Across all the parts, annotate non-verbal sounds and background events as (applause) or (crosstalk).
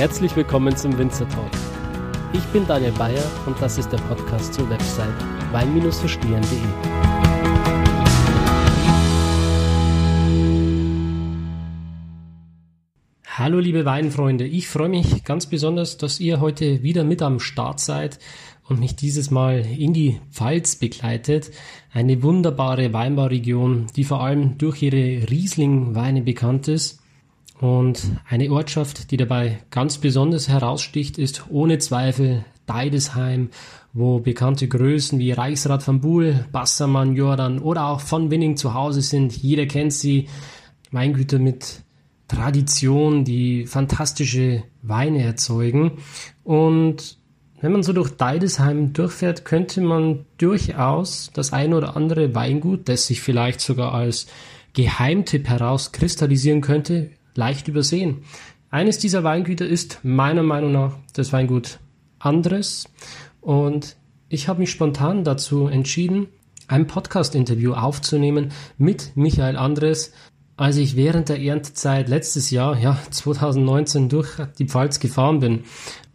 herzlich willkommen zum Winzer Talk. Ich bin Daniel Bayer und das ist der Podcast zur Website wein-verstehen.de. Hallo liebe Weinfreunde, ich freue mich ganz besonders, dass ihr heute wieder mit am Start seid und mich dieses Mal in die Pfalz begleitet. Eine wunderbare Weinbauregion, die vor allem durch ihre Riesling-Weine bekannt ist. Und eine Ortschaft, die dabei ganz besonders heraussticht, ist ohne Zweifel Deidesheim, wo bekannte Größen wie Reichsrat von Buhl, Bassermann, Jordan oder auch von Winning zu Hause sind. Jeder kennt sie. Weingüter mit Tradition, die fantastische Weine erzeugen. Und wenn man so durch Deidesheim durchfährt, könnte man durchaus das ein oder andere Weingut, das sich vielleicht sogar als Geheimtipp herauskristallisieren könnte, leicht übersehen. Eines dieser Weingüter ist meiner Meinung nach das Weingut Andres und ich habe mich spontan dazu entschieden, ein Podcast-Interview aufzunehmen mit Michael Andres, als ich während der Erntezeit letztes Jahr, ja (laughs) 2019, durch die Pfalz gefahren bin.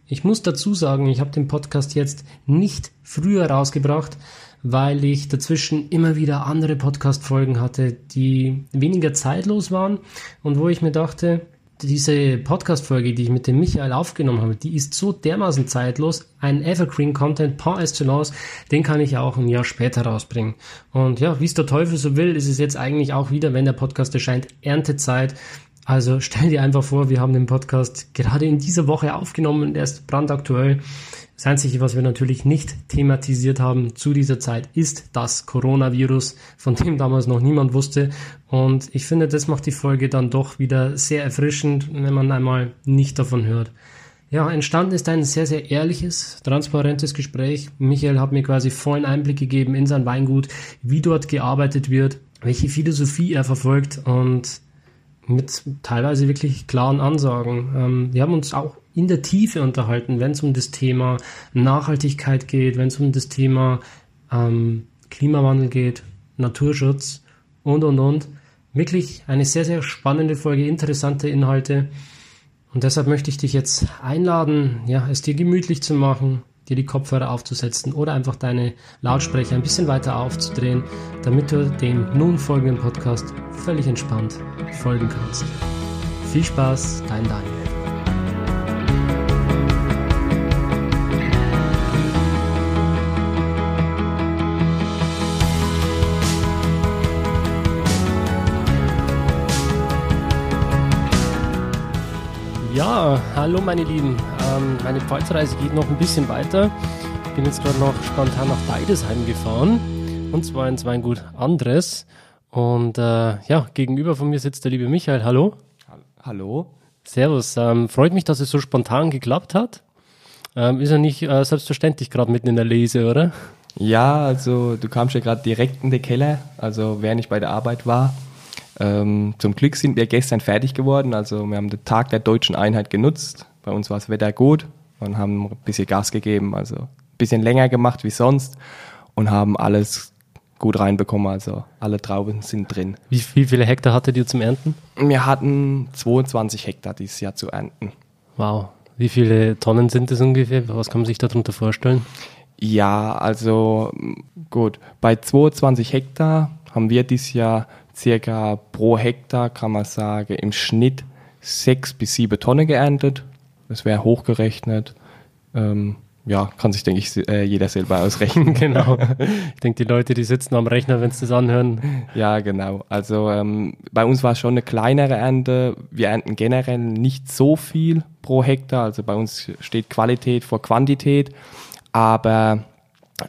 Ich muss dazu sagen, ich habe den Podcast jetzt nicht früher rausgebracht, weil ich dazwischen immer wieder andere Podcast-Folgen hatte, die weniger zeitlos waren und wo ich mir dachte, diese Podcast-Folge, die ich mit dem Michael aufgenommen habe, die ist so dermaßen zeitlos. Ein Evergreen-Content par excellence, den kann ich auch ein Jahr später rausbringen. Und ja, wie es der Teufel so will, ist es jetzt eigentlich auch wieder, wenn der Podcast erscheint, Erntezeit. Also stell dir einfach vor, wir haben den Podcast gerade in dieser Woche aufgenommen und er ist brandaktuell. Das Einzige, was wir natürlich nicht thematisiert haben zu dieser Zeit, ist das Coronavirus, von dem damals noch niemand wusste. Und ich finde, das macht die Folge dann doch wieder sehr erfrischend, wenn man einmal nicht davon hört. Ja, entstanden ist ein sehr, sehr ehrliches, transparentes Gespräch. Michael hat mir quasi vollen Einblick gegeben in sein Weingut, wie dort gearbeitet wird, welche Philosophie er verfolgt und mit teilweise wirklich klaren Ansagen. Ähm, wir haben uns auch in der Tiefe unterhalten, wenn es um das Thema Nachhaltigkeit geht, wenn es um das Thema ähm, Klimawandel geht, Naturschutz und und und. Wirklich eine sehr, sehr spannende Folge, interessante Inhalte. Und deshalb möchte ich dich jetzt einladen, ja, es dir gemütlich zu machen, dir die Kopfhörer aufzusetzen oder einfach deine Lautsprecher ein bisschen weiter aufzudrehen, damit du dem nun folgenden Podcast völlig entspannt folgen kannst. Viel Spaß, dein Daniel. Ja, hallo meine Lieben. Ähm, meine Pfalzreise geht noch ein bisschen weiter. Ich bin jetzt gerade noch spontan nach Deidesheim gefahren. Und zwar ins Weingut Andres. Und äh, ja, gegenüber von mir sitzt der liebe Michael. Hallo. Hallo. Servus. Ähm, freut mich, dass es so spontan geklappt hat. Ähm, ist ja nicht äh, selbstverständlich gerade mitten in der Lese, oder? Ja, also du kamst ja gerade direkt in den Keller, also während ich bei der Arbeit war. Ähm, zum Glück sind wir gestern fertig geworden. Also wir haben den Tag der deutschen Einheit genutzt. Bei uns war das Wetter gut und haben ein bisschen Gas gegeben. Also ein bisschen länger gemacht wie sonst und haben alles gut reinbekommen. Also alle Trauben sind drin. Wie, wie viele Hektar hattet ihr zum Ernten? Wir hatten 22 Hektar dieses Jahr zu ernten. Wow. Wie viele Tonnen sind das ungefähr? Was kann man sich darunter vorstellen? Ja, also gut. Bei 22 Hektar haben wir dieses Jahr circa pro Hektar, kann man sagen, im Schnitt sechs bis sieben Tonnen geerntet. Das wäre hochgerechnet. Ähm, ja, kann sich, denke ich, äh, jeder selber ausrechnen. (laughs) genau. Ich denke, die Leute, die sitzen am Rechner, wenn sie das anhören. Ja, genau. Also ähm, bei uns war es schon eine kleinere Ernte. Wir ernten generell nicht so viel pro Hektar. Also bei uns steht Qualität vor Quantität. Aber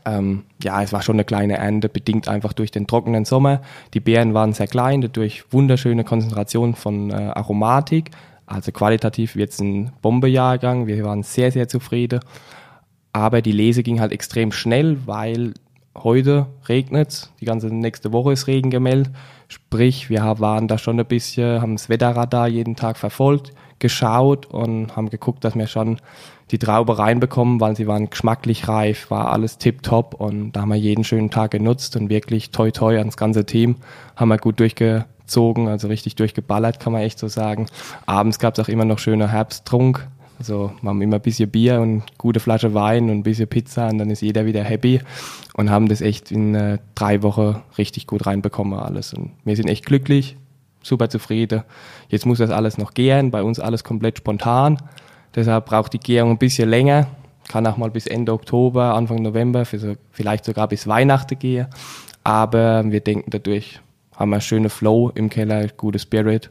ähm, ja, es war schon eine kleine Ernte, bedingt einfach durch den trockenen Sommer. Die Beeren waren sehr klein, dadurch wunderschöne Konzentration von äh, Aromatik. Also qualitativ jetzt ein Bombejahrgang. Wir waren sehr, sehr zufrieden. Aber die Lese ging halt extrem schnell, weil heute regnet Die ganze nächste Woche ist Regen gemeldet. Sprich, wir waren da schon ein bisschen, haben das Wetterradar jeden Tag verfolgt, geschaut und haben geguckt, dass wir schon die Traube reinbekommen, weil sie waren geschmacklich reif, war alles tipptopp und da haben wir jeden schönen Tag genutzt und wirklich toi toi ans ganze Team haben wir gut durchgezogen, also richtig durchgeballert, kann man echt so sagen. Abends gab es auch immer noch schöner Herbsttrunk Also wir haben immer ein bisschen Bier und gute Flasche Wein und ein bisschen Pizza und dann ist jeder wieder happy und haben das echt in äh, drei Wochen richtig gut reinbekommen alles. Und wir sind echt glücklich, super zufrieden. Jetzt muss das alles noch gehen, bei uns alles komplett spontan. Deshalb braucht die Gärung ein bisschen länger, kann auch mal bis Ende Oktober, Anfang November, vielleicht sogar bis Weihnachten gehen. Aber wir denken dadurch, haben wir einen schönen Flow im Keller, gute Spirit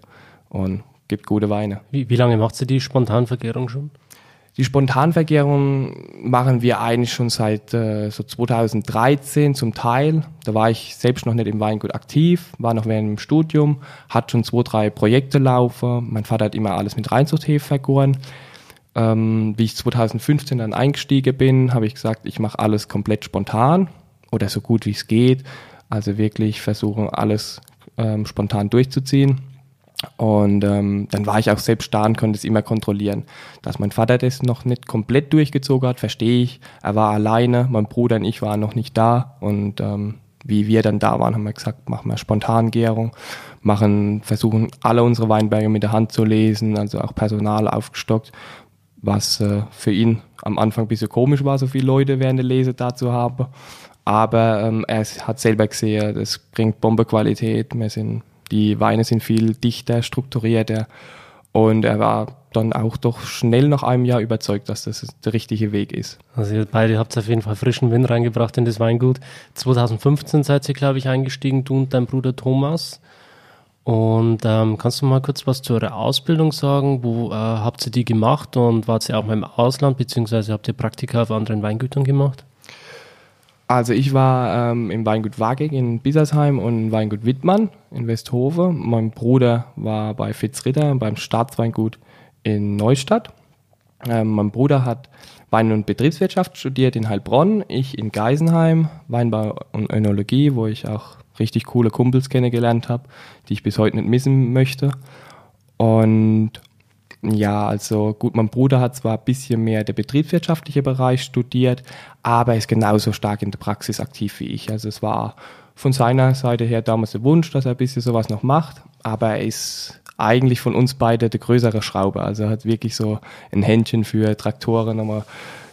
und gibt gute Weine. Wie, wie lange macht ihr die Spontanvergärung schon? Die Spontanvergärung machen wir eigentlich schon seit äh, so 2013 zum Teil. Da war ich selbst noch nicht im Weingut aktiv, war noch während dem Studium, hat schon zwei, drei Projekte laufen. Mein Vater hat immer alles mit Reinzuchthefe vergoren. Ähm, wie ich 2015 dann eingestiegen bin, habe ich gesagt, ich mache alles komplett spontan oder so gut wie es geht. Also wirklich versuchen, alles ähm, spontan durchzuziehen. Und ähm, dann war ich auch selbst da und konnte es immer kontrollieren. Dass mein Vater das noch nicht komplett durchgezogen hat, verstehe ich. Er war alleine, mein Bruder und ich waren noch nicht da. Und ähm, wie wir dann da waren, haben wir gesagt, machen wir Spontangärung, machen, versuchen alle unsere Weinberge mit der Hand zu lesen, also auch Personal aufgestockt, was äh, für ihn am Anfang ein bisschen komisch war, so viele Leute während der Lese da zu haben. Aber ähm, er hat selber gesehen, das bringt Bombequalität. Die Weine sind viel dichter, strukturierter. Und er war dann auch doch schnell nach einem Jahr überzeugt, dass das der richtige Weg ist. Also ihr beide habt auf jeden Fall frischen Wind reingebracht in das Weingut. 2015 seid ihr, glaube ich, eingestiegen, du und dein Bruder Thomas. Und ähm, kannst du mal kurz was zu eurer Ausbildung sagen? Wo äh, habt ihr die gemacht und wart ihr auch mal im Ausland, beziehungsweise habt ihr Praktika auf anderen Weingütern gemacht? Also ich war ähm, im Weingut Wagig in Bissersheim und im Weingut Wittmann in Westhove. Mein Bruder war bei Fitzritter beim Staatsweingut in Neustadt. Ähm, mein Bruder hat Wein- und Betriebswirtschaft studiert in Heilbronn, ich in Geisenheim, Weinbau und Önologie, wo ich auch richtig coole Kumpels kennengelernt habe, die ich bis heute nicht missen möchte. Und ja, also gut, mein Bruder hat zwar ein bisschen mehr der betriebswirtschaftliche Bereich studiert, aber er ist genauso stark in der Praxis aktiv wie ich. Also es war von seiner Seite her damals der Wunsch, dass er ein bisschen sowas noch macht, aber er ist eigentlich von uns beide der größere Schrauber. Also er hat wirklich so ein Händchen für Traktoren, nochmal,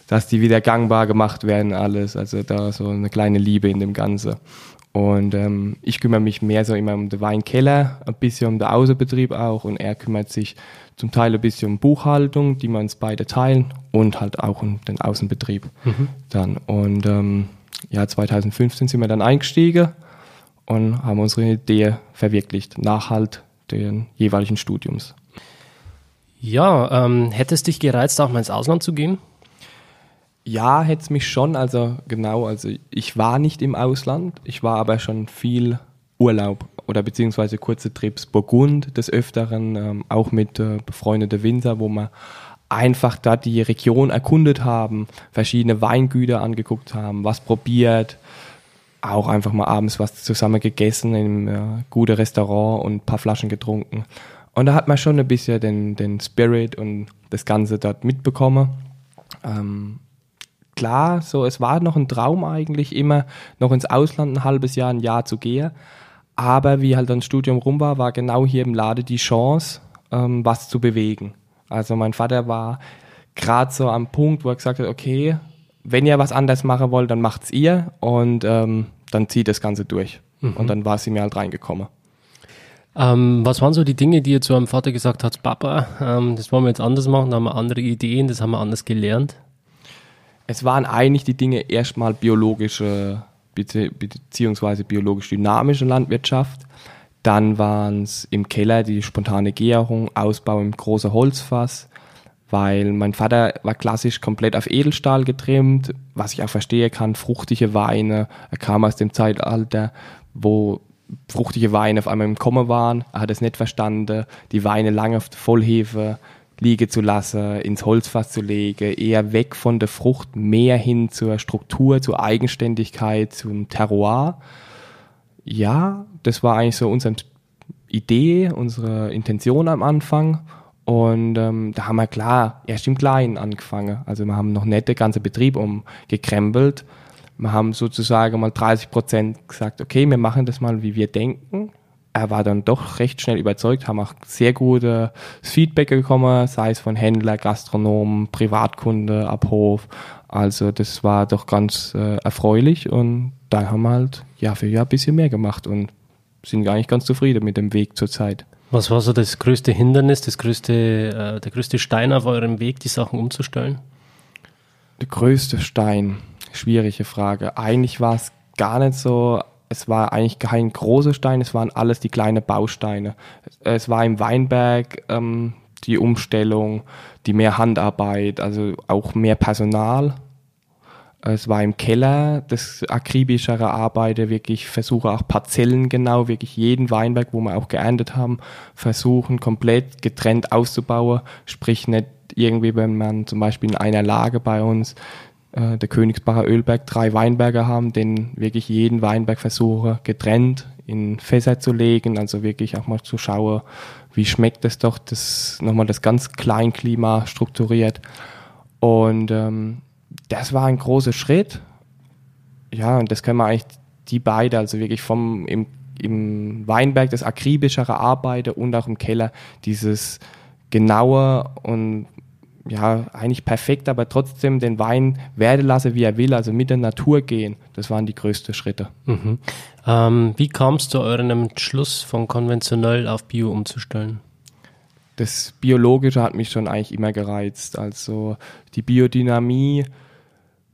dass die wieder gangbar gemacht werden, alles. Also da so eine kleine Liebe in dem Ganzen. Und ähm, ich kümmere mich mehr so immer um den Weinkeller, ein bisschen um den Außenbetrieb auch und er kümmert sich zum Teil ein bisschen um Buchhaltung, die wir uns beide teilen und halt auch um den Außenbetrieb mhm. dann. Und ähm, ja, 2015 sind wir dann eingestiegen und haben unsere Idee verwirklicht, nach halt den jeweiligen Studiums. Ja, ähm, hätte es dich gereizt, auch mal ins Ausland zu gehen? Ja, hätte es mich schon. Also genau, also ich war nicht im Ausland, ich war aber schon viel Urlaub oder beziehungsweise kurze Trips Burgund des Öfteren, ähm, auch mit äh, befreundeten Winzer, wo wir einfach da die Region erkundet haben, verschiedene Weingüter angeguckt haben, was probiert, auch einfach mal abends was zusammen gegessen einem äh, guten Restaurant und ein paar Flaschen getrunken. Und da hat man schon ein bisschen den, den Spirit und das Ganze dort mitbekommen. Ähm, klar, so es war noch ein Traum eigentlich immer, noch ins Ausland ein halbes Jahr, ein Jahr zu gehen. Aber wie halt dann Studium rum war, war genau hier im Lade die Chance, ähm, was zu bewegen. Also mein Vater war gerade so am Punkt, wo er gesagt hat, okay, wenn ihr was anders machen wollt, dann macht's ihr und ähm, dann zieht das Ganze durch. Mhm. Und dann war sie mir halt reingekommen. Ähm, was waren so die Dinge, die ihr zu eurem Vater gesagt habt, Papa, ähm, das wollen wir jetzt anders machen, da haben wir andere Ideen, das haben wir anders gelernt? Es waren eigentlich die Dinge erstmal biologische beziehungsweise biologisch dynamische Landwirtschaft. Dann waren es im Keller die spontane Gärung, Ausbau im großen Holzfass, weil mein Vater war klassisch komplett auf Edelstahl getrimmt, was ich auch verstehen kann, fruchtige Weine. Er kam aus dem Zeitalter, wo fruchtige Weine auf einmal im Kommen waren. Er hat es nicht verstanden, die Weine lange auf Vollhefe liegen zu lassen, ins Holzfass zu legen, eher weg von der Frucht, mehr hin zur Struktur, zur Eigenständigkeit, zum Terroir. Ja, das war eigentlich so unsere Idee, unsere Intention am Anfang. Und ähm, da haben wir klar erst im Kleinen angefangen. Also wir haben noch nicht den ganzen Betrieb umgekrempelt. Wir haben sozusagen mal 30 Prozent gesagt, okay, wir machen das mal, wie wir denken. Er war dann doch recht schnell überzeugt, haben auch sehr gutes Feedback bekommen, sei es von Händler, Gastronomen, Privatkunde, Abhof. Also das war doch ganz äh, erfreulich und dann haben wir halt Jahr für Jahr ein bisschen mehr gemacht und sind eigentlich ganz zufrieden mit dem Weg zurzeit. Was war so das größte Hindernis, das größte, äh, der größte Stein auf eurem Weg, die Sachen umzustellen? Der größte Stein, schwierige Frage. Eigentlich war es gar nicht so es war eigentlich kein großer Stein, es waren alles die kleinen Bausteine. Es war im Weinberg ähm, die Umstellung, die mehr Handarbeit, also auch mehr Personal. Es war im Keller das akribischere Arbeiten, wirklich versuche auch Parzellen genau, wirklich jeden Weinberg, wo wir auch geerntet haben, versuchen komplett getrennt auszubauen. Sprich nicht irgendwie, wenn man zum Beispiel in einer Lage bei uns äh, der Königsbacher Ölberg drei Weinberge haben, den wirklich jeden Weinberg versuche getrennt in Fässer zu legen, also wirklich auch mal zu schauen, wie schmeckt es doch, das nochmal das ganz Kleinklima strukturiert. Und ähm, das war ein großer Schritt. Ja, und das können wir eigentlich die beide, also wirklich vom im, im Weinberg das akribischere Arbeiten und auch im Keller dieses genaue und ja, eigentlich perfekt, aber trotzdem den Wein werden lassen, wie er will, also mit der Natur gehen. Das waren die größten Schritte. Mhm. Ähm, wie kam es zu eurem Entschluss, von konventionell auf Bio umzustellen? Das Biologische hat mich schon eigentlich immer gereizt. Also die Biodynamie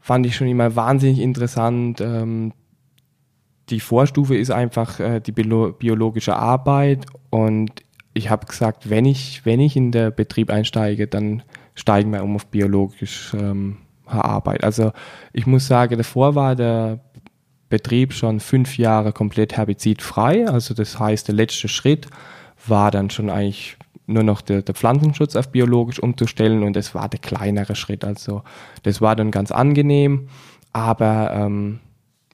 fand ich schon immer wahnsinnig interessant. Ähm, die Vorstufe ist einfach äh, die biologische Arbeit und ich habe gesagt, wenn ich, wenn ich in den Betrieb einsteige, dann steigen wir um auf biologisch ähm, Arbeit. Also ich muss sagen, davor war der Betrieb schon fünf Jahre komplett herbizidfrei. Also das heißt, der letzte Schritt war dann schon eigentlich nur noch der, der Pflanzenschutz auf biologisch umzustellen und das war der kleinere Schritt. Also das war dann ganz angenehm, aber ähm,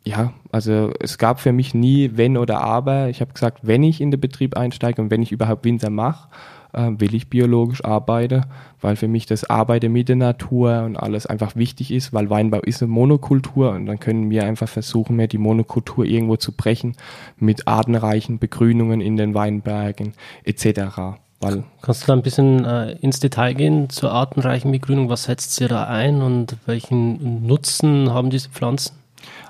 ja, also es gab für mich nie wenn oder aber. Ich habe gesagt, wenn ich in den Betrieb einsteige und wenn ich überhaupt Winzer mache, äh, will ich biologisch arbeiten, weil für mich das Arbeiten mit der Natur und alles einfach wichtig ist, weil Weinbau ist eine Monokultur und dann können wir einfach versuchen, mehr die Monokultur irgendwo zu brechen mit artenreichen Begrünungen in den Weinbergen etc. Weil Kannst du da ein bisschen äh, ins Detail gehen zur artenreichen Begrünung? Was setzt ihr da ein und welchen Nutzen haben diese Pflanzen?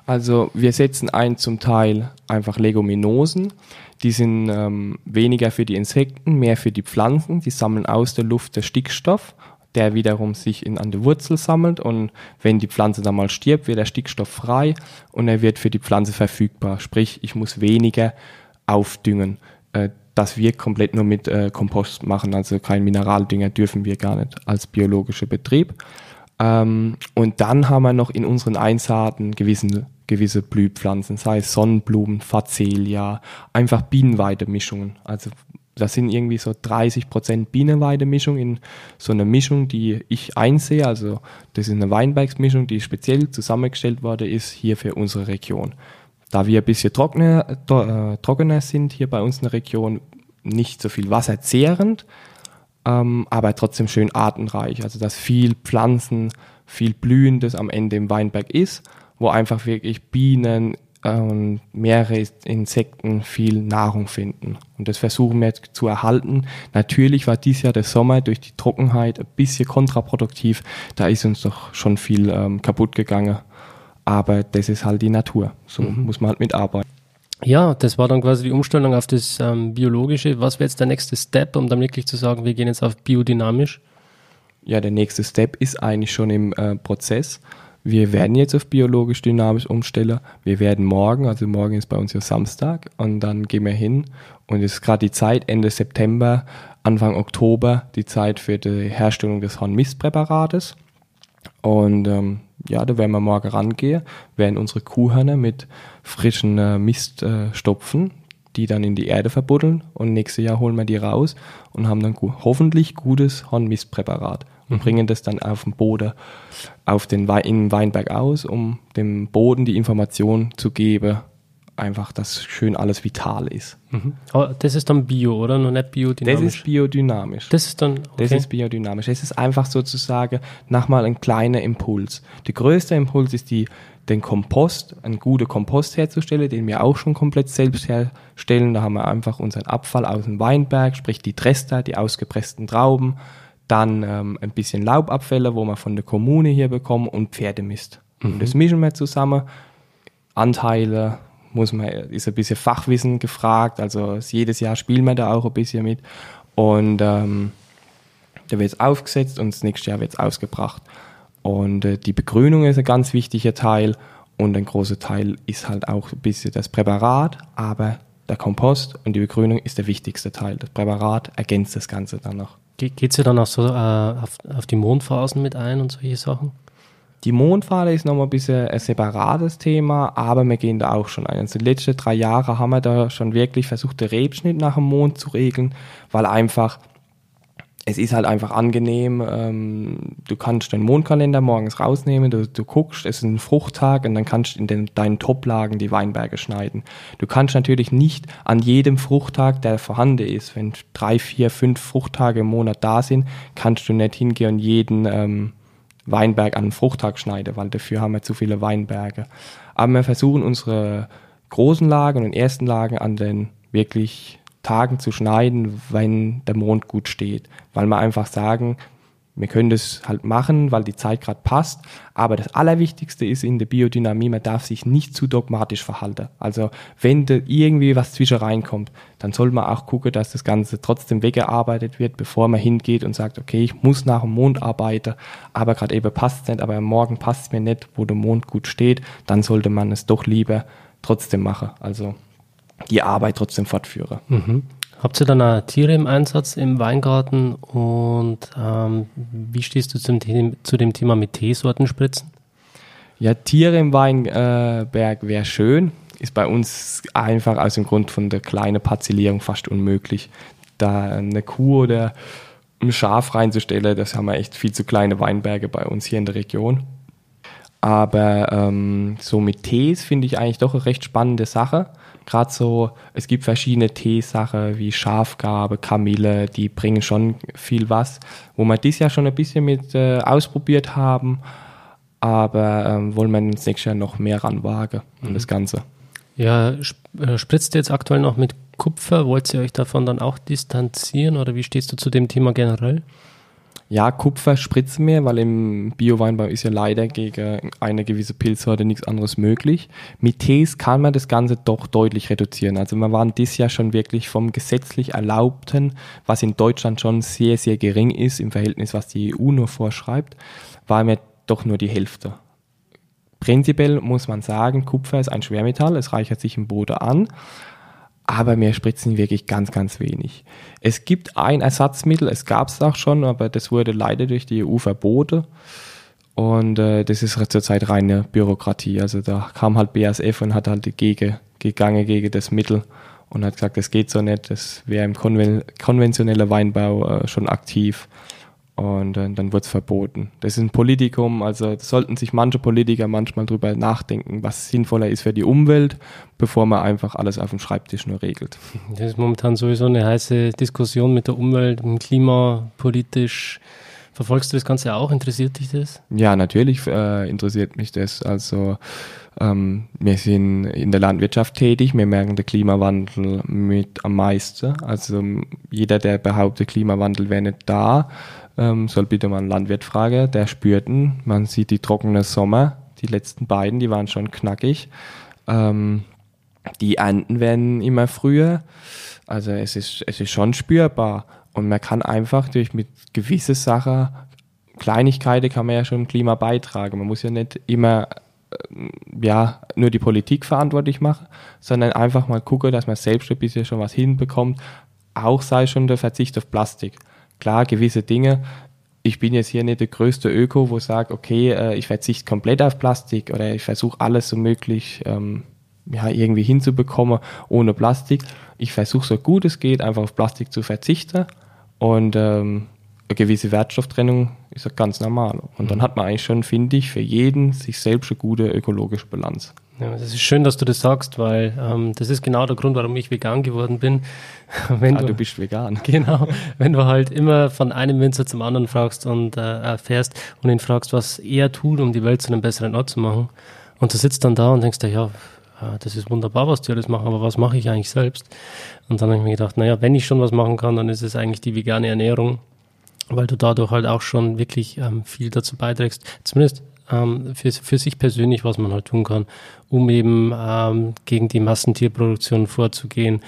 Also wir setzen ein zum Teil einfach Leguminosen. Die sind ähm, weniger für die Insekten, mehr für die Pflanzen. Die sammeln aus der Luft den Stickstoff, der wiederum sich in, an der Wurzel sammelt. Und wenn die Pflanze dann mal stirbt, wird der Stickstoff frei und er wird für die Pflanze verfügbar. Sprich, ich muss weniger aufdüngen. Äh, das wir komplett nur mit äh, Kompost machen, also kein Mineraldünger dürfen wir gar nicht als biologischer Betrieb. Ähm, und dann haben wir noch in unseren Einsaaten gewissen, gewisse Blühpflanzen, sei es Sonnenblumen, Facelia, einfach Bienenweidemischungen. Also das sind irgendwie so 30 Prozent Bienenweidemischung in so einer Mischung, die ich einsehe. Also das ist eine Weinbergsmischung, die speziell zusammengestellt worden ist hier für unsere Region. Da wir ein bisschen trockener, äh, trockener sind hier bei uns in der Region, nicht so viel wasserzehrend, ähm, aber trotzdem schön artenreich. Also dass viel Pflanzen, viel Blühendes am Ende im Weinberg ist, wo einfach wirklich Bienen und mehrere Insekten viel Nahrung finden. Und das versuchen wir jetzt zu erhalten. Natürlich war dies Jahr der Sommer durch die Trockenheit ein bisschen kontraproduktiv. Da ist uns doch schon viel ähm, kaputt gegangen. Aber das ist halt die Natur. So mhm. muss man halt mitarbeiten. Ja, das war dann quasi die Umstellung auf das ähm, Biologische. Was wäre jetzt der nächste Step, um dann wirklich zu sagen, wir gehen jetzt auf biodynamisch? Ja, der nächste Step ist eigentlich schon im äh, Prozess. Wir werden jetzt auf biologisch dynamisch umstellen. Wir werden morgen, also morgen ist bei uns ja Samstag, und dann gehen wir hin. Und es ist gerade die Zeit, Ende September, Anfang Oktober, die Zeit für die Herstellung des Hornmistpräparates. Und ähm, ja, da werden wir morgen rangehen, werden unsere Kuhhörner mit frischen äh, Mist äh, stopfen, die dann in die Erde verbuddeln und nächstes Jahr holen wir die raus und haben dann gu hoffentlich gutes Hornmistpräparat und mhm. bringen das dann auf den Boden, auf den We in Weinberg aus, um dem Boden die Information zu geben, einfach, dass schön alles vital ist. Mhm. Aber das ist dann Bio, oder? Noch nicht biodynamisch? Das ist biodynamisch. Das ist dann, okay. Das ist biodynamisch. Es ist einfach sozusagen nochmal ein kleiner Impuls. Der größte Impuls ist die, den Kompost, einen guten Kompost herzustellen, den wir auch schon komplett selbst herstellen. Da haben wir einfach unseren Abfall aus dem Weinberg, sprich die Trester, die ausgepressten Trauben, dann ähm, ein bisschen Laubabfälle, wo wir von der Kommune hier bekommen und Pferdemist. Mhm. Und das mischen wir zusammen. Anteile muss man, ist ein bisschen Fachwissen gefragt, also jedes Jahr spielen wir da auch ein bisschen mit. Und ähm, da wird es aufgesetzt und das nächste Jahr wird es ausgebracht. Und äh, die Begrünung ist ein ganz wichtiger Teil und ein großer Teil ist halt auch ein bisschen das Präparat, aber der Kompost und die Begrünung ist der wichtigste Teil. Das Präparat ergänzt das Ganze dann noch. Geht es ja dann auch so äh, auf, auf, die Mondphasen mit ein und solche Sachen? Die Mondphase ist nochmal ein bisschen ein separates Thema, aber wir gehen da auch schon ein. Also die letzten drei Jahre haben wir da schon wirklich versucht, den Rebschnitt nach dem Mond zu regeln, weil einfach es ist halt einfach angenehm. Ähm, du kannst deinen Mondkalender morgens rausnehmen, du, du guckst, es ist ein Fruchttag und dann kannst du in den, deinen Toplagen die Weinberge schneiden. Du kannst natürlich nicht an jedem Fruchttag, der vorhanden ist, wenn drei, vier, fünf Fruchttage im Monat da sind, kannst du nicht hingehen und jeden ähm, Weinberg an einem Fruchttag schneiden, weil dafür haben wir zu viele Weinberge. Aber wir versuchen unsere großen Lagen und ersten Lagen an den wirklich Tagen zu schneiden, wenn der Mond gut steht. Weil wir einfach sagen, wir können das halt machen, weil die Zeit gerade passt. Aber das Allerwichtigste ist in der Biodynamie, man darf sich nicht zu dogmatisch verhalten. Also wenn da irgendwie was zwischen reinkommt, dann soll man auch gucken, dass das Ganze trotzdem weggearbeitet wird, bevor man hingeht und sagt, okay, ich muss nach dem Mond arbeiten, aber gerade eben passt es nicht, aber morgen passt es mir nicht, wo der Mond gut steht, dann sollte man es doch lieber trotzdem machen. Also die Arbeit trotzdem fortführe. Mhm. Habt ihr dann auch Tiere im Einsatz im Weingarten und ähm, wie stehst du zum, zu dem Thema mit Teesorten spritzen? Ja, Tiere im Weinberg wäre schön, ist bei uns einfach aus dem Grund von der kleinen Parzellierung fast unmöglich. Da eine Kuh oder ein Schaf reinzustellen, das haben wir echt viel zu kleine Weinberge bei uns hier in der Region. Aber ähm, so mit Tees finde ich eigentlich doch eine recht spannende Sache gerade so, es gibt verschiedene Teesachen wie Schafgarbe, Kamille, die bringen schon viel was, wo wir dieses Jahr schon ein bisschen mit äh, ausprobiert haben, aber ähm, wollen wir ins nächste Jahr noch mehr ranwagen an mhm. das Ganze. Ja, äh, spritzt ihr jetzt aktuell noch mit Kupfer? Wollt ihr euch davon dann auch distanzieren oder wie stehst du zu dem Thema generell? Ja, Kupfer spritzen wir, weil im Bioweinbau ist ja leider gegen eine gewisse Pilzsorte nichts anderes möglich. Mit Tees kann man das Ganze doch deutlich reduzieren. Also wir waren dieses Jahr schon wirklich vom gesetzlich Erlaubten, was in Deutschland schon sehr, sehr gering ist im Verhältnis, was die EU nur vorschreibt, waren wir doch nur die Hälfte. Prinzipiell muss man sagen, Kupfer ist ein Schwermetall, es reichert sich im Boden an aber wir spritzen wirklich ganz, ganz wenig. Es gibt ein Ersatzmittel, es gab es auch schon, aber das wurde leider durch die EU verboten. Und äh, das ist zurzeit reine Bürokratie. Also da kam halt BASF und hat halt gegen, gegangen gegen das Mittel und hat gesagt, das geht so nicht, das wäre im konven konventionellen Weinbau äh, schon aktiv. Und äh, dann wurde es verboten. Das ist ein Politikum, also sollten sich manche Politiker manchmal drüber nachdenken, was sinnvoller ist für die Umwelt, bevor man einfach alles auf dem Schreibtisch nur regelt. Das ist momentan sowieso eine heiße Diskussion mit der Umwelt, mit Klima, politisch. Verfolgst du das Ganze auch? Interessiert dich das? Ja, natürlich äh, interessiert mich das. Also ähm, wir sind in der Landwirtschaft tätig, wir merken den Klimawandel mit am meisten. Also jeder, der behauptet, Klimawandel wäre nicht da, ähm, soll bitte mal einen Landwirt fragen, der spürten. Man sieht die trockenen Sommer, die letzten beiden, die waren schon knackig. Ähm, die Ernten werden immer früher. Also es ist, es ist schon spürbar. Und man kann einfach durch mit gewisse Sachen, Kleinigkeiten kann man ja schon im Klima beitragen. Man muss ja nicht immer äh, ja, nur die Politik verantwortlich machen, sondern einfach mal gucken, dass man selbst ein bisschen schon was hinbekommt. Auch sei schon der Verzicht auf Plastik klar, gewisse Dinge. Ich bin jetzt hier nicht der größte Öko, wo sagt, okay, äh, ich verzichte komplett auf Plastik oder ich versuche alles so möglich ähm, ja, irgendwie hinzubekommen ohne Plastik. Ich versuche so gut es geht, einfach auf Plastik zu verzichten und ähm, eine gewisse Wertstofftrennung ist ja ganz normal. Und dann hat man eigentlich schon, finde ich, für jeden sich selbst eine gute ökologische Bilanz. Ja, das ist schön, dass du das sagst, weil ähm, das ist genau der Grund, warum ich vegan geworden bin. (laughs) wenn ah, du, du, bist vegan. (laughs) Genau, wenn du halt immer von einem Winzer zum anderen fragst und äh, erfährst und ihn fragst, was er tut, um die Welt zu einem besseren Ort zu machen. Und du sitzt dann da und denkst dir, ja, das ist wunderbar, was die alles machen, aber was mache ich eigentlich selbst? Und dann habe ich mir gedacht, naja, wenn ich schon was machen kann, dann ist es eigentlich die vegane Ernährung, weil du dadurch halt auch schon wirklich ähm, viel dazu beiträgst, zumindest ähm, für, für sich persönlich, was man halt tun kann, um eben ähm, gegen die Massentierproduktion vorzugehen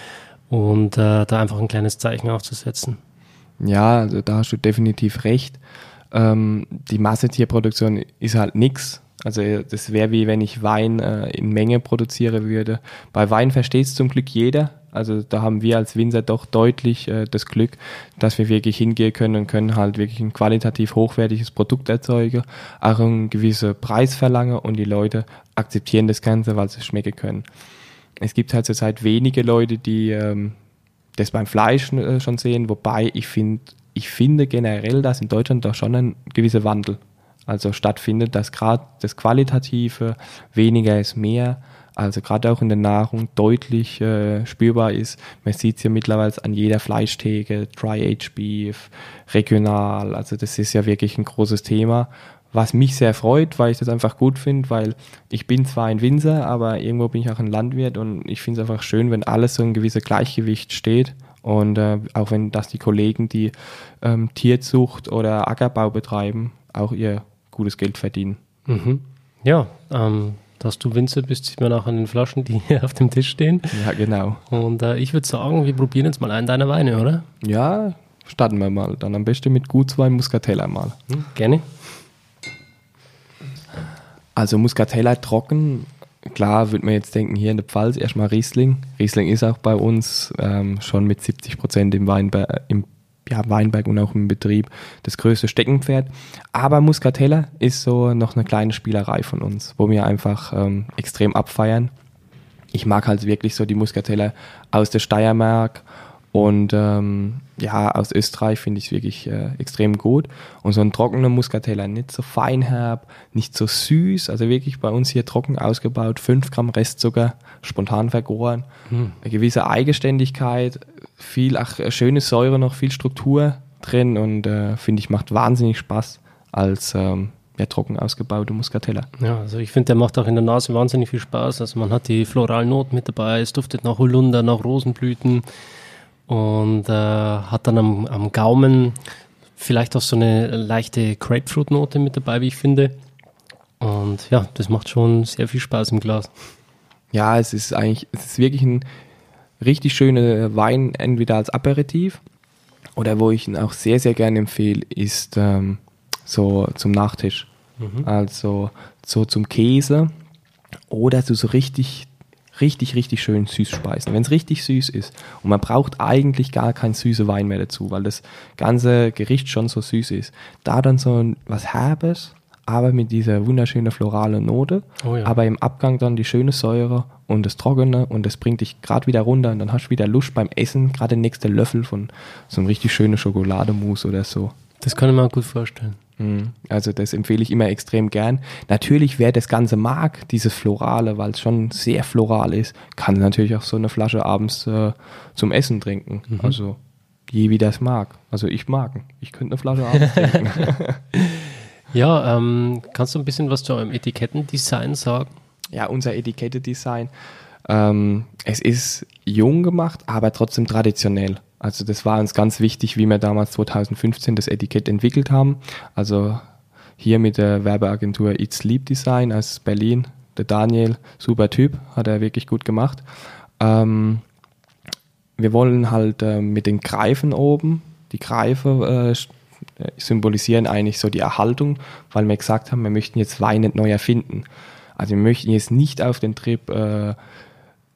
und äh, da einfach ein kleines Zeichen aufzusetzen. Ja, also da hast du definitiv recht. Ähm, die Massentierproduktion ist halt nichts. Also das wäre wie wenn ich Wein äh, in Menge produziere würde. Bei Wein versteht es zum Glück jeder. Also da haben wir als Winzer doch deutlich äh, das Glück, dass wir wirklich hingehen können und können halt wirklich ein qualitativ hochwertiges Produkt erzeugen, auch einen gewissen Preis verlangen und die Leute akzeptieren das Ganze, weil sie es schmecken können. Es gibt halt zurzeit wenige Leute, die ähm, das beim Fleisch äh, schon sehen, wobei ich finde, ich finde generell, dass in Deutschland da schon ein gewisser Wandel also stattfindet, dass gerade das Qualitative weniger ist mehr also gerade auch in der Nahrung deutlich äh, spürbar ist. Man sieht es ja mittlerweile an jeder Fleischtheke, Dry-Aged Beef, regional, also das ist ja wirklich ein großes Thema, was mich sehr freut, weil ich das einfach gut finde, weil ich bin zwar ein Winzer, aber irgendwo bin ich auch ein Landwirt und ich finde es einfach schön, wenn alles so ein gewisses Gleichgewicht steht und äh, auch wenn das die Kollegen, die ähm, Tierzucht oder Ackerbau betreiben, auch ihr gutes Geld verdienen. Mhm. Ja, ähm, dass du Winzer bist, sieht man auch an den Flaschen, die hier auf dem Tisch stehen. Ja, genau. Und äh, ich würde sagen, wir probieren jetzt mal einen deiner Weine, oder? Ja, starten wir mal. Dann am besten mit Gutswein Muscatella mal. Hm, gerne. Also Muscatella trocken, klar würde man jetzt denken, hier in der Pfalz erstmal Riesling. Riesling ist auch bei uns ähm, schon mit 70 Prozent im, Weinbe im ja, Weinberg und auch im Betrieb das größte Steckenpferd. Aber Muscatella ist so noch eine kleine Spielerei von uns, wo wir einfach ähm, extrem abfeiern. Ich mag halt wirklich so die Muscatella aus der Steiermark und ähm, ja, aus Österreich finde ich es wirklich äh, extrem gut. Und so ein trockener Muscatella, nicht so feinherb, nicht so süß, also wirklich bei uns hier trocken ausgebaut, 5 Gramm Restzucker, spontan vergoren, hm. eine gewisse Eigenständigkeit, viel, ach, schöne Säure noch, viel Struktur drin und äh, finde ich macht wahnsinnig Spaß als ähm, ja, trocken ausgebaute Muscatella. Ja, also ich finde, der macht auch in der Nase wahnsinnig viel Spaß. Also man hat die floralen Noten mit dabei, es duftet nach Holunder, nach Rosenblüten und äh, hat dann am, am Gaumen vielleicht auch so eine leichte Grapefruit-Note mit dabei, wie ich finde. Und ja, das macht schon sehr viel Spaß im Glas. Ja, es ist eigentlich, es ist wirklich ein richtig schöner Wein, entweder als Aperitif oder wo ich ihn auch sehr, sehr gerne empfehle, ist ähm, so zum Nachtisch. Mhm. Also so zum Käse oder so, so richtig richtig, richtig schön süß speisen. Wenn es richtig süß ist und man braucht eigentlich gar keinen süßen Wein mehr dazu, weil das ganze Gericht schon so süß ist, da dann so was Herbes, aber mit dieser wunderschönen floralen Note, oh ja. aber im Abgang dann die schöne Säure und das Trockene und das bringt dich gerade wieder runter und dann hast du wieder Lust beim Essen, gerade der nächste Löffel von so einem richtig schönen Schokolademus oder so. Das kann ich mir gut vorstellen. Mhm. Also das empfehle ich immer extrem gern. Natürlich, wer das Ganze mag, dieses Florale, weil es schon sehr floral ist, kann natürlich auch so eine Flasche abends äh, zum Essen trinken. Mhm. Also je wie das mag. Also ich mag. Ich könnte eine Flasche abends (laughs) trinken. (laughs) ja, ähm, kannst du ein bisschen was zu eurem Etikettendesign sagen? Ja, unser Etikettendesign. Ähm, es ist jung gemacht, aber trotzdem traditionell. Also das war uns ganz wichtig, wie wir damals 2015 das Etikett entwickelt haben. Also hier mit der Werbeagentur It's Sleep Design aus Berlin. Der Daniel, super Typ, hat er wirklich gut gemacht. Ähm, wir wollen halt äh, mit den Greifen oben, die Greife äh, symbolisieren eigentlich so die Erhaltung, weil wir gesagt haben, wir möchten jetzt Wein nicht neu erfinden. Also wir möchten jetzt nicht auf den Trip äh,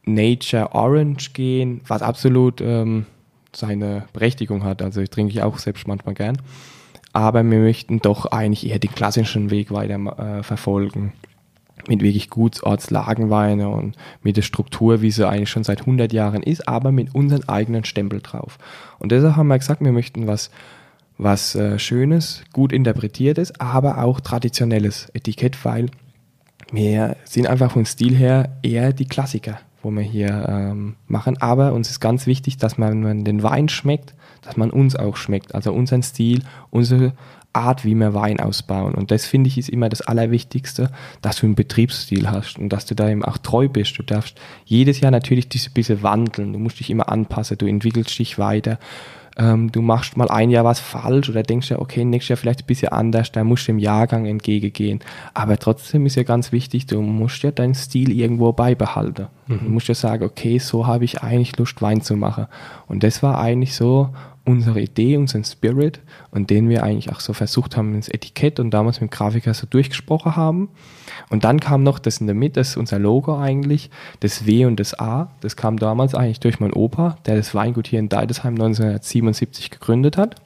Nature Orange gehen, was absolut ähm, seine Berechtigung hat. Also ich trinke ich auch selbst manchmal gern. Aber wir möchten doch eigentlich eher den klassischen Weg weiter äh, verfolgen. Mit wirklich Gutsortslagenweine und mit der Struktur, wie sie eigentlich schon seit 100 Jahren ist, aber mit unserem eigenen Stempel drauf. Und deshalb haben wir gesagt, wir möchten was, was äh, Schönes, gut interpretiertes, aber auch traditionelles Etikett, weil wir sind einfach vom Stil her eher die Klassiker, wo wir hier ähm, machen. Aber uns ist ganz wichtig, dass man, wenn man den Wein schmeckt, dass man uns auch schmeckt. Also unseren Stil, unsere Art, wie wir Wein ausbauen. Und das finde ich ist immer das Allerwichtigste, dass du einen Betriebsstil hast und dass du da eben auch treu bist. Du darfst jedes Jahr natürlich diese bisschen wandeln. Du musst dich immer anpassen. Du entwickelst dich weiter ähm, du machst mal ein Jahr was falsch oder denkst ja, okay, nächstes Jahr vielleicht ein bisschen anders, da musst du dem Jahrgang entgegengehen. Aber trotzdem ist ja ganz wichtig, du musst ja deinen Stil irgendwo beibehalten. Mhm. Du musst ja sagen, okay, so habe ich eigentlich Lust, Wein zu machen. Und das war eigentlich so unsere Idee, unseren Spirit und den wir eigentlich auch so versucht haben ins Etikett und damals mit dem Grafiker so durchgesprochen haben. Und dann kam noch das in der Mitte, das ist unser Logo eigentlich, das W und das A. Das kam damals eigentlich durch meinen Opa, der das Weingut hier in Deidesheim 1977 gegründet hat.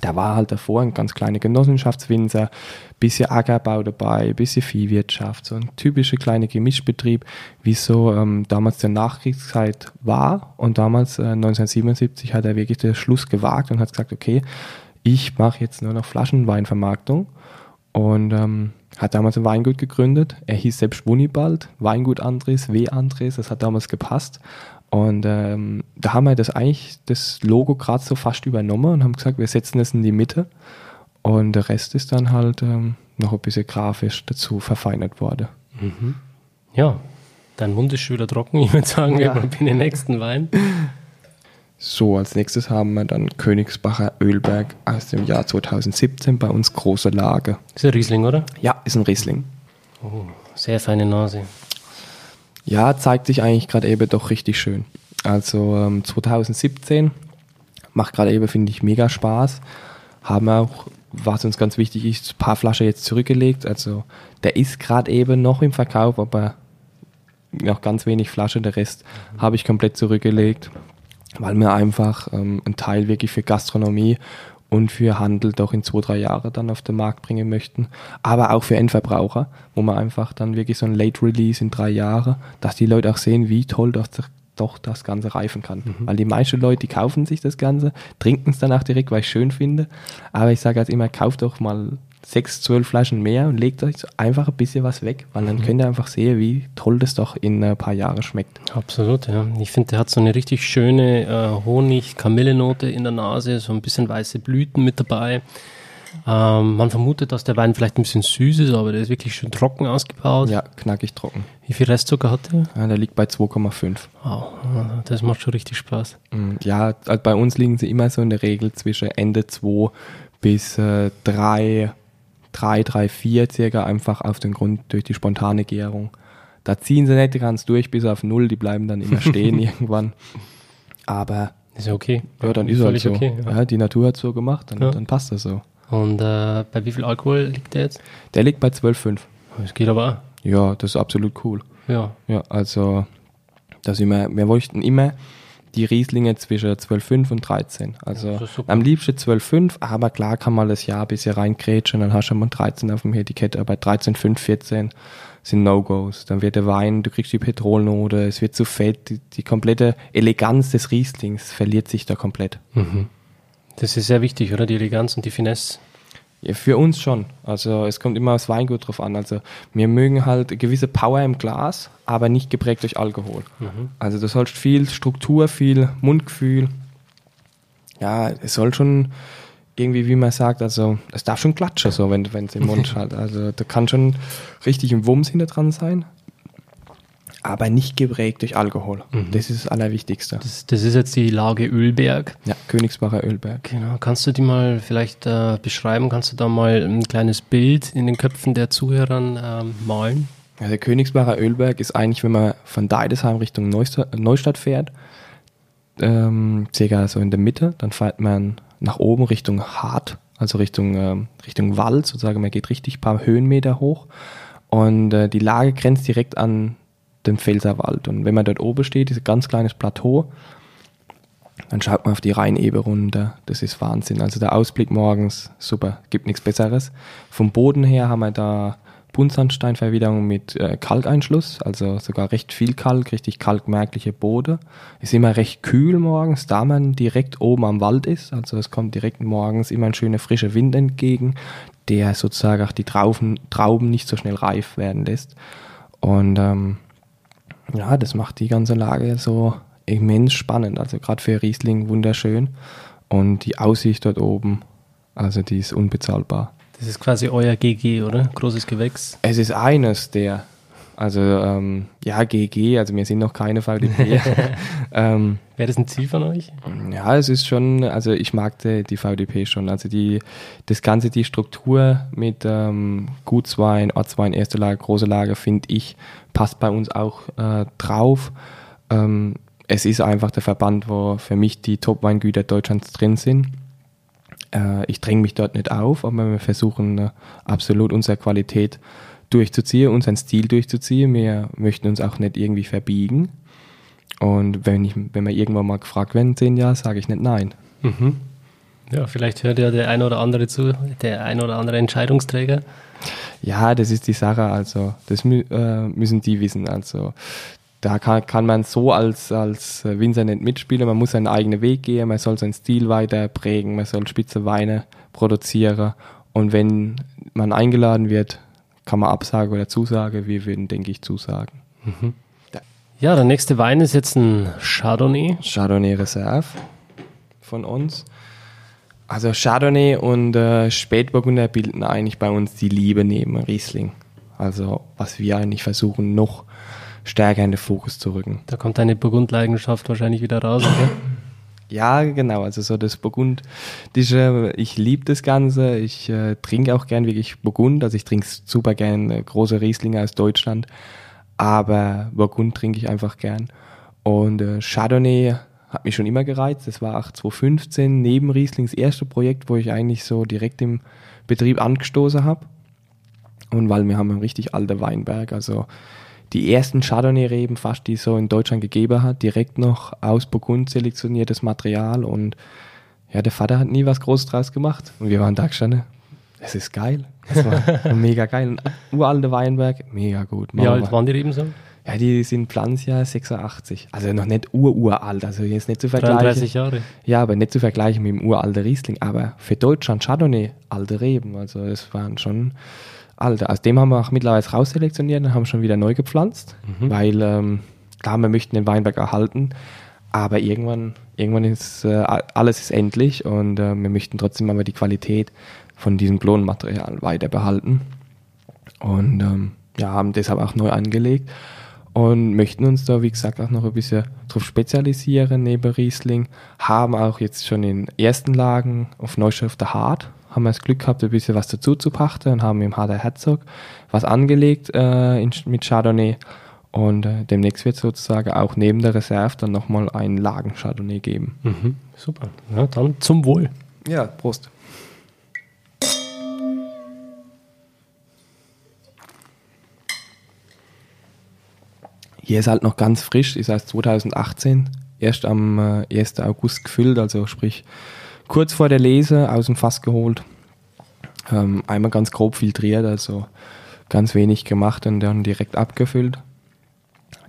Da war halt davor ein ganz kleiner Genossenschaftswinzer, bisschen Ackerbau dabei, bisschen Viehwirtschaft, so ein typischer kleiner Gemischbetrieb, wie so ähm, damals der Nachkriegszeit war. Und damals, äh, 1977, hat er wirklich den Schluss gewagt und hat gesagt, okay, ich mache jetzt nur noch Flaschenweinvermarktung. Und ähm, hat damals ein Weingut gegründet. Er hieß selbst Wunibald, Weingut Andres, W. Andres, das hat damals gepasst. Und ähm, da haben wir das eigentlich, das Logo gerade so fast übernommen und haben gesagt, wir setzen es in die Mitte. Und der Rest ist dann halt ähm, noch ein bisschen grafisch dazu verfeinert worden. Mhm. Ja, dein Mund ist schon wieder trocken. (laughs) Ich würde sagen, ja. wir probieren den nächsten Wein. So, als nächstes haben wir dann Königsbacher Ölberg aus dem Jahr 2017 bei uns große Lage. Ist ein Riesling, oder? Ja, ist ein Riesling. Oh, sehr feine Nase. Ja, zeigt sich eigentlich gerade eben doch richtig schön. Also ähm, 2017 macht gerade eben, finde ich, mega Spaß. Haben auch, was uns ganz wichtig ist, ein paar Flaschen jetzt zurückgelegt. Also der ist gerade eben noch im Verkauf, aber noch ganz wenig Flasche. Der Rest habe ich komplett zurückgelegt weil wir einfach ähm, einen Teil wirklich für Gastronomie und für Handel doch in zwei, drei Jahren dann auf den Markt bringen möchten. Aber auch für Endverbraucher, wo man einfach dann wirklich so ein Late Release in drei Jahren, dass die Leute auch sehen, wie toll das doch das Ganze reifen kann. Mhm. Weil die meisten Leute, die kaufen sich das Ganze, trinken es danach direkt, weil ich es schön finde. Aber ich sage halt immer, kauft doch mal sechs, zwölf Flaschen mehr und legt euch einfach ein bisschen was weg, weil dann mhm. könnt ihr einfach sehen, wie toll das doch in ein paar Jahren schmeckt. Absolut, ja. Ich finde, der hat so eine richtig schöne äh, Honig-Kamillenote in der Nase, so ein bisschen weiße Blüten mit dabei. Ähm, man vermutet, dass der Wein vielleicht ein bisschen süß ist, aber der ist wirklich schön trocken ausgebaut. Ja, knackig trocken. Wie viel Restzucker hat der? Ja, der liegt bei 2,5. Wow, das macht schon richtig Spaß. Mm, ja, also bei uns liegen sie immer so in der Regel zwischen Ende 2 bis äh, 3 3, 3, 4 circa einfach auf den Grund durch die spontane Gärung. Da ziehen sie nicht ganz durch bis auf Null, die bleiben dann immer stehen (laughs) irgendwann. Aber ist ja okay. Ja, dann ist es halt so. Okay, ja. ja. die Natur hat so gemacht, dann, ja. dann passt das so. Und äh, bei wie viel Alkohol liegt der jetzt? Der liegt bei 12,5. Das geht aber auch. Ja, das ist absolut cool. Ja. Ja, also, dass immer, wir wollten immer die Rieslinge zwischen 12,5 und 13. Also ja, am liebsten 12,5, aber klar kann man das Jahr ein bisschen reinkrätschen, dann hast du mal 13 auf dem Etikett, aber 13,5, 14 sind No-Gos. Dann wird der Wein, du kriegst die Petrolnote, es wird zu fett, die, die komplette Eleganz des Rieslings verliert sich da komplett. Mhm. Das ist sehr wichtig, oder? Die Eleganz und die Finesse. Ja, für uns schon. Also es kommt immer aufs Weingut drauf an. Also wir mögen halt gewisse Power im Glas, aber nicht geprägt durch Alkohol. Mhm. Also du sollst viel Struktur, viel Mundgefühl. Ja, es soll schon irgendwie, wie man sagt, also es darf schon klatschen, so wenn es im Mund (laughs) hat. Also da kann schon richtig ein Wumms hinter dran sein aber nicht geprägt durch Alkohol. Mhm. Das ist das Allerwichtigste. Das, das, ist jetzt die Lage Ölberg. Ja, Königsbacher Ölberg. Genau. Kannst du die mal vielleicht äh, beschreiben? Kannst du da mal ein kleines Bild in den Köpfen der Zuhörern ähm, malen? Ja, der Königsbacher Ölberg ist eigentlich, wenn man von Deidesheim Richtung Neustadt fährt, ähm, circa so in der Mitte, dann fährt man nach oben Richtung Hart, also Richtung, ähm, Richtung Wald, sozusagen, man geht richtig ein paar Höhenmeter hoch. Und äh, die Lage grenzt direkt an dem Pfälzerwald. Und wenn man dort oben steht, ist ein ganz kleines Plateau, dann schaut man auf die Rheinebe runter. Das ist Wahnsinn. Also der Ausblick morgens, super, gibt nichts Besseres. Vom Boden her haben wir da Buntsandsteinverwiderung mit äh, Kalkeinschluss, also sogar recht viel Kalk, richtig kalkmerkliche Bode. Ist immer recht kühl morgens, da man direkt oben am Wald ist. Also es kommt direkt morgens immer ein schöner frischer Wind entgegen, der sozusagen auch die Trauben, Trauben nicht so schnell reif werden lässt. Und ähm, ja, das macht die ganze Lage so immens spannend. Also gerade für Riesling wunderschön. Und die Aussicht dort oben, also die ist unbezahlbar. Das ist quasi euer GG, oder? Großes Gewächs. Es ist eines der. Also ähm, ja, GG, also wir sind noch keine VDP. (laughs) (laughs) ähm, Wäre das ein Ziel von euch? Ja, es ist schon, also ich mag die, die VDP schon. Also die, das Ganze, die Struktur mit ähm, Gutswein, Ortswein, erste Lage, große Lage, finde ich, passt bei uns auch äh, drauf. Ähm, es ist einfach der Verband, wo für mich die Top-Weingüter Deutschlands drin sind. Äh, ich dränge mich dort nicht auf, aber wir versuchen äh, absolut unsere Qualität durchzuziehen, unseren Stil durchzuziehen. Wir möchten uns auch nicht irgendwie verbiegen. Und wenn, ich, wenn wir irgendwann mal gefragt werden, zehn Jahre, sage ich nicht nein. Mhm. Ja, vielleicht hört ja der ein oder andere zu, der ein oder andere Entscheidungsträger. Ja, das ist die Sache. Also, das äh, müssen die wissen. Also, da kann, kann man so als, als Winzer nicht mitspielen. Man muss seinen eigenen Weg gehen, man soll seinen Stil weiter prägen, man soll spitze Weine produzieren. Und wenn man eingeladen wird, kann man Absage oder Zusage. Wir würden, denke ich, zusagen. Mhm. Ja, der nächste Wein ist jetzt ein Chardonnay. Chardonnay Reserve von uns. Also Chardonnay und äh, Spätburgunder bilden eigentlich bei uns die Liebe neben Riesling. Also was wir eigentlich versuchen noch stärker in den Fokus zu rücken. Da kommt deine Burgundleidenschaft wahrscheinlich wieder raus, okay? (laughs) Ja, genau. Also so das Burgundische, ich liebe das Ganze. Ich äh, trinke auch gern wirklich Burgund. Also ich trinke super gern äh, große Rieslinge aus Deutschland. Aber Burgund trinke ich einfach gern. Und äh, Chardonnay hat mich schon immer gereizt. Das war auch 2015 neben Rieslings erste Projekt, wo ich eigentlich so direkt im Betrieb angestoßen habe. Und weil wir haben einen richtig alten Weinberg. Also die ersten Chardonnay-Reben fast, die es so in Deutschland gegeben hat, direkt noch aus Burgund selektioniertes Material und ja, der Vater hat nie was Großes draus gemacht. Und wir waren da gestanden, es ist geil. Es war (laughs) mega geil. Ein uralter Weinberg, mega gut. Wie alt waren die Reben so? Ja, die sind Pflanzjahr 86. Also noch nicht ururalt, also jetzt nicht zu vergleichen. 33 Jahre. Ja, aber nicht zu vergleichen mit dem uralten Riesling. Aber für Deutschland Chardonnay alte Reben. Also es waren schon Alter, aus dem haben wir auch mittlerweile rausselektioniert und haben schon wieder neu gepflanzt, mhm. weil ähm, klar, wir möchten den Weinberg erhalten, aber irgendwann, irgendwann ist äh, alles ist endlich und äh, wir möchten trotzdem aber die Qualität von diesem Klonmaterial weiter behalten und ähm, ja, haben deshalb auch neu angelegt und möchten uns da, wie gesagt, auch noch ein bisschen drauf spezialisieren neben Riesling, haben auch jetzt schon in ersten Lagen auf Neuschrift der Hart haben wir das Glück gehabt, ein bisschen was dazu zu pachten und haben im Harder Herzog was angelegt äh, in, mit Chardonnay. Und äh, demnächst wird es sozusagen auch neben der Reserve dann nochmal einen Lagen Chardonnay geben. Mhm, super. Ja, dann zum Wohl. Ja, Prost. Hier ist halt noch ganz frisch, ist erst 2018, erst am äh, 1. August gefüllt, also sprich kurz vor der Lese aus dem Fass geholt. Ähm, einmal ganz grob filtriert, also ganz wenig gemacht und dann direkt abgefüllt.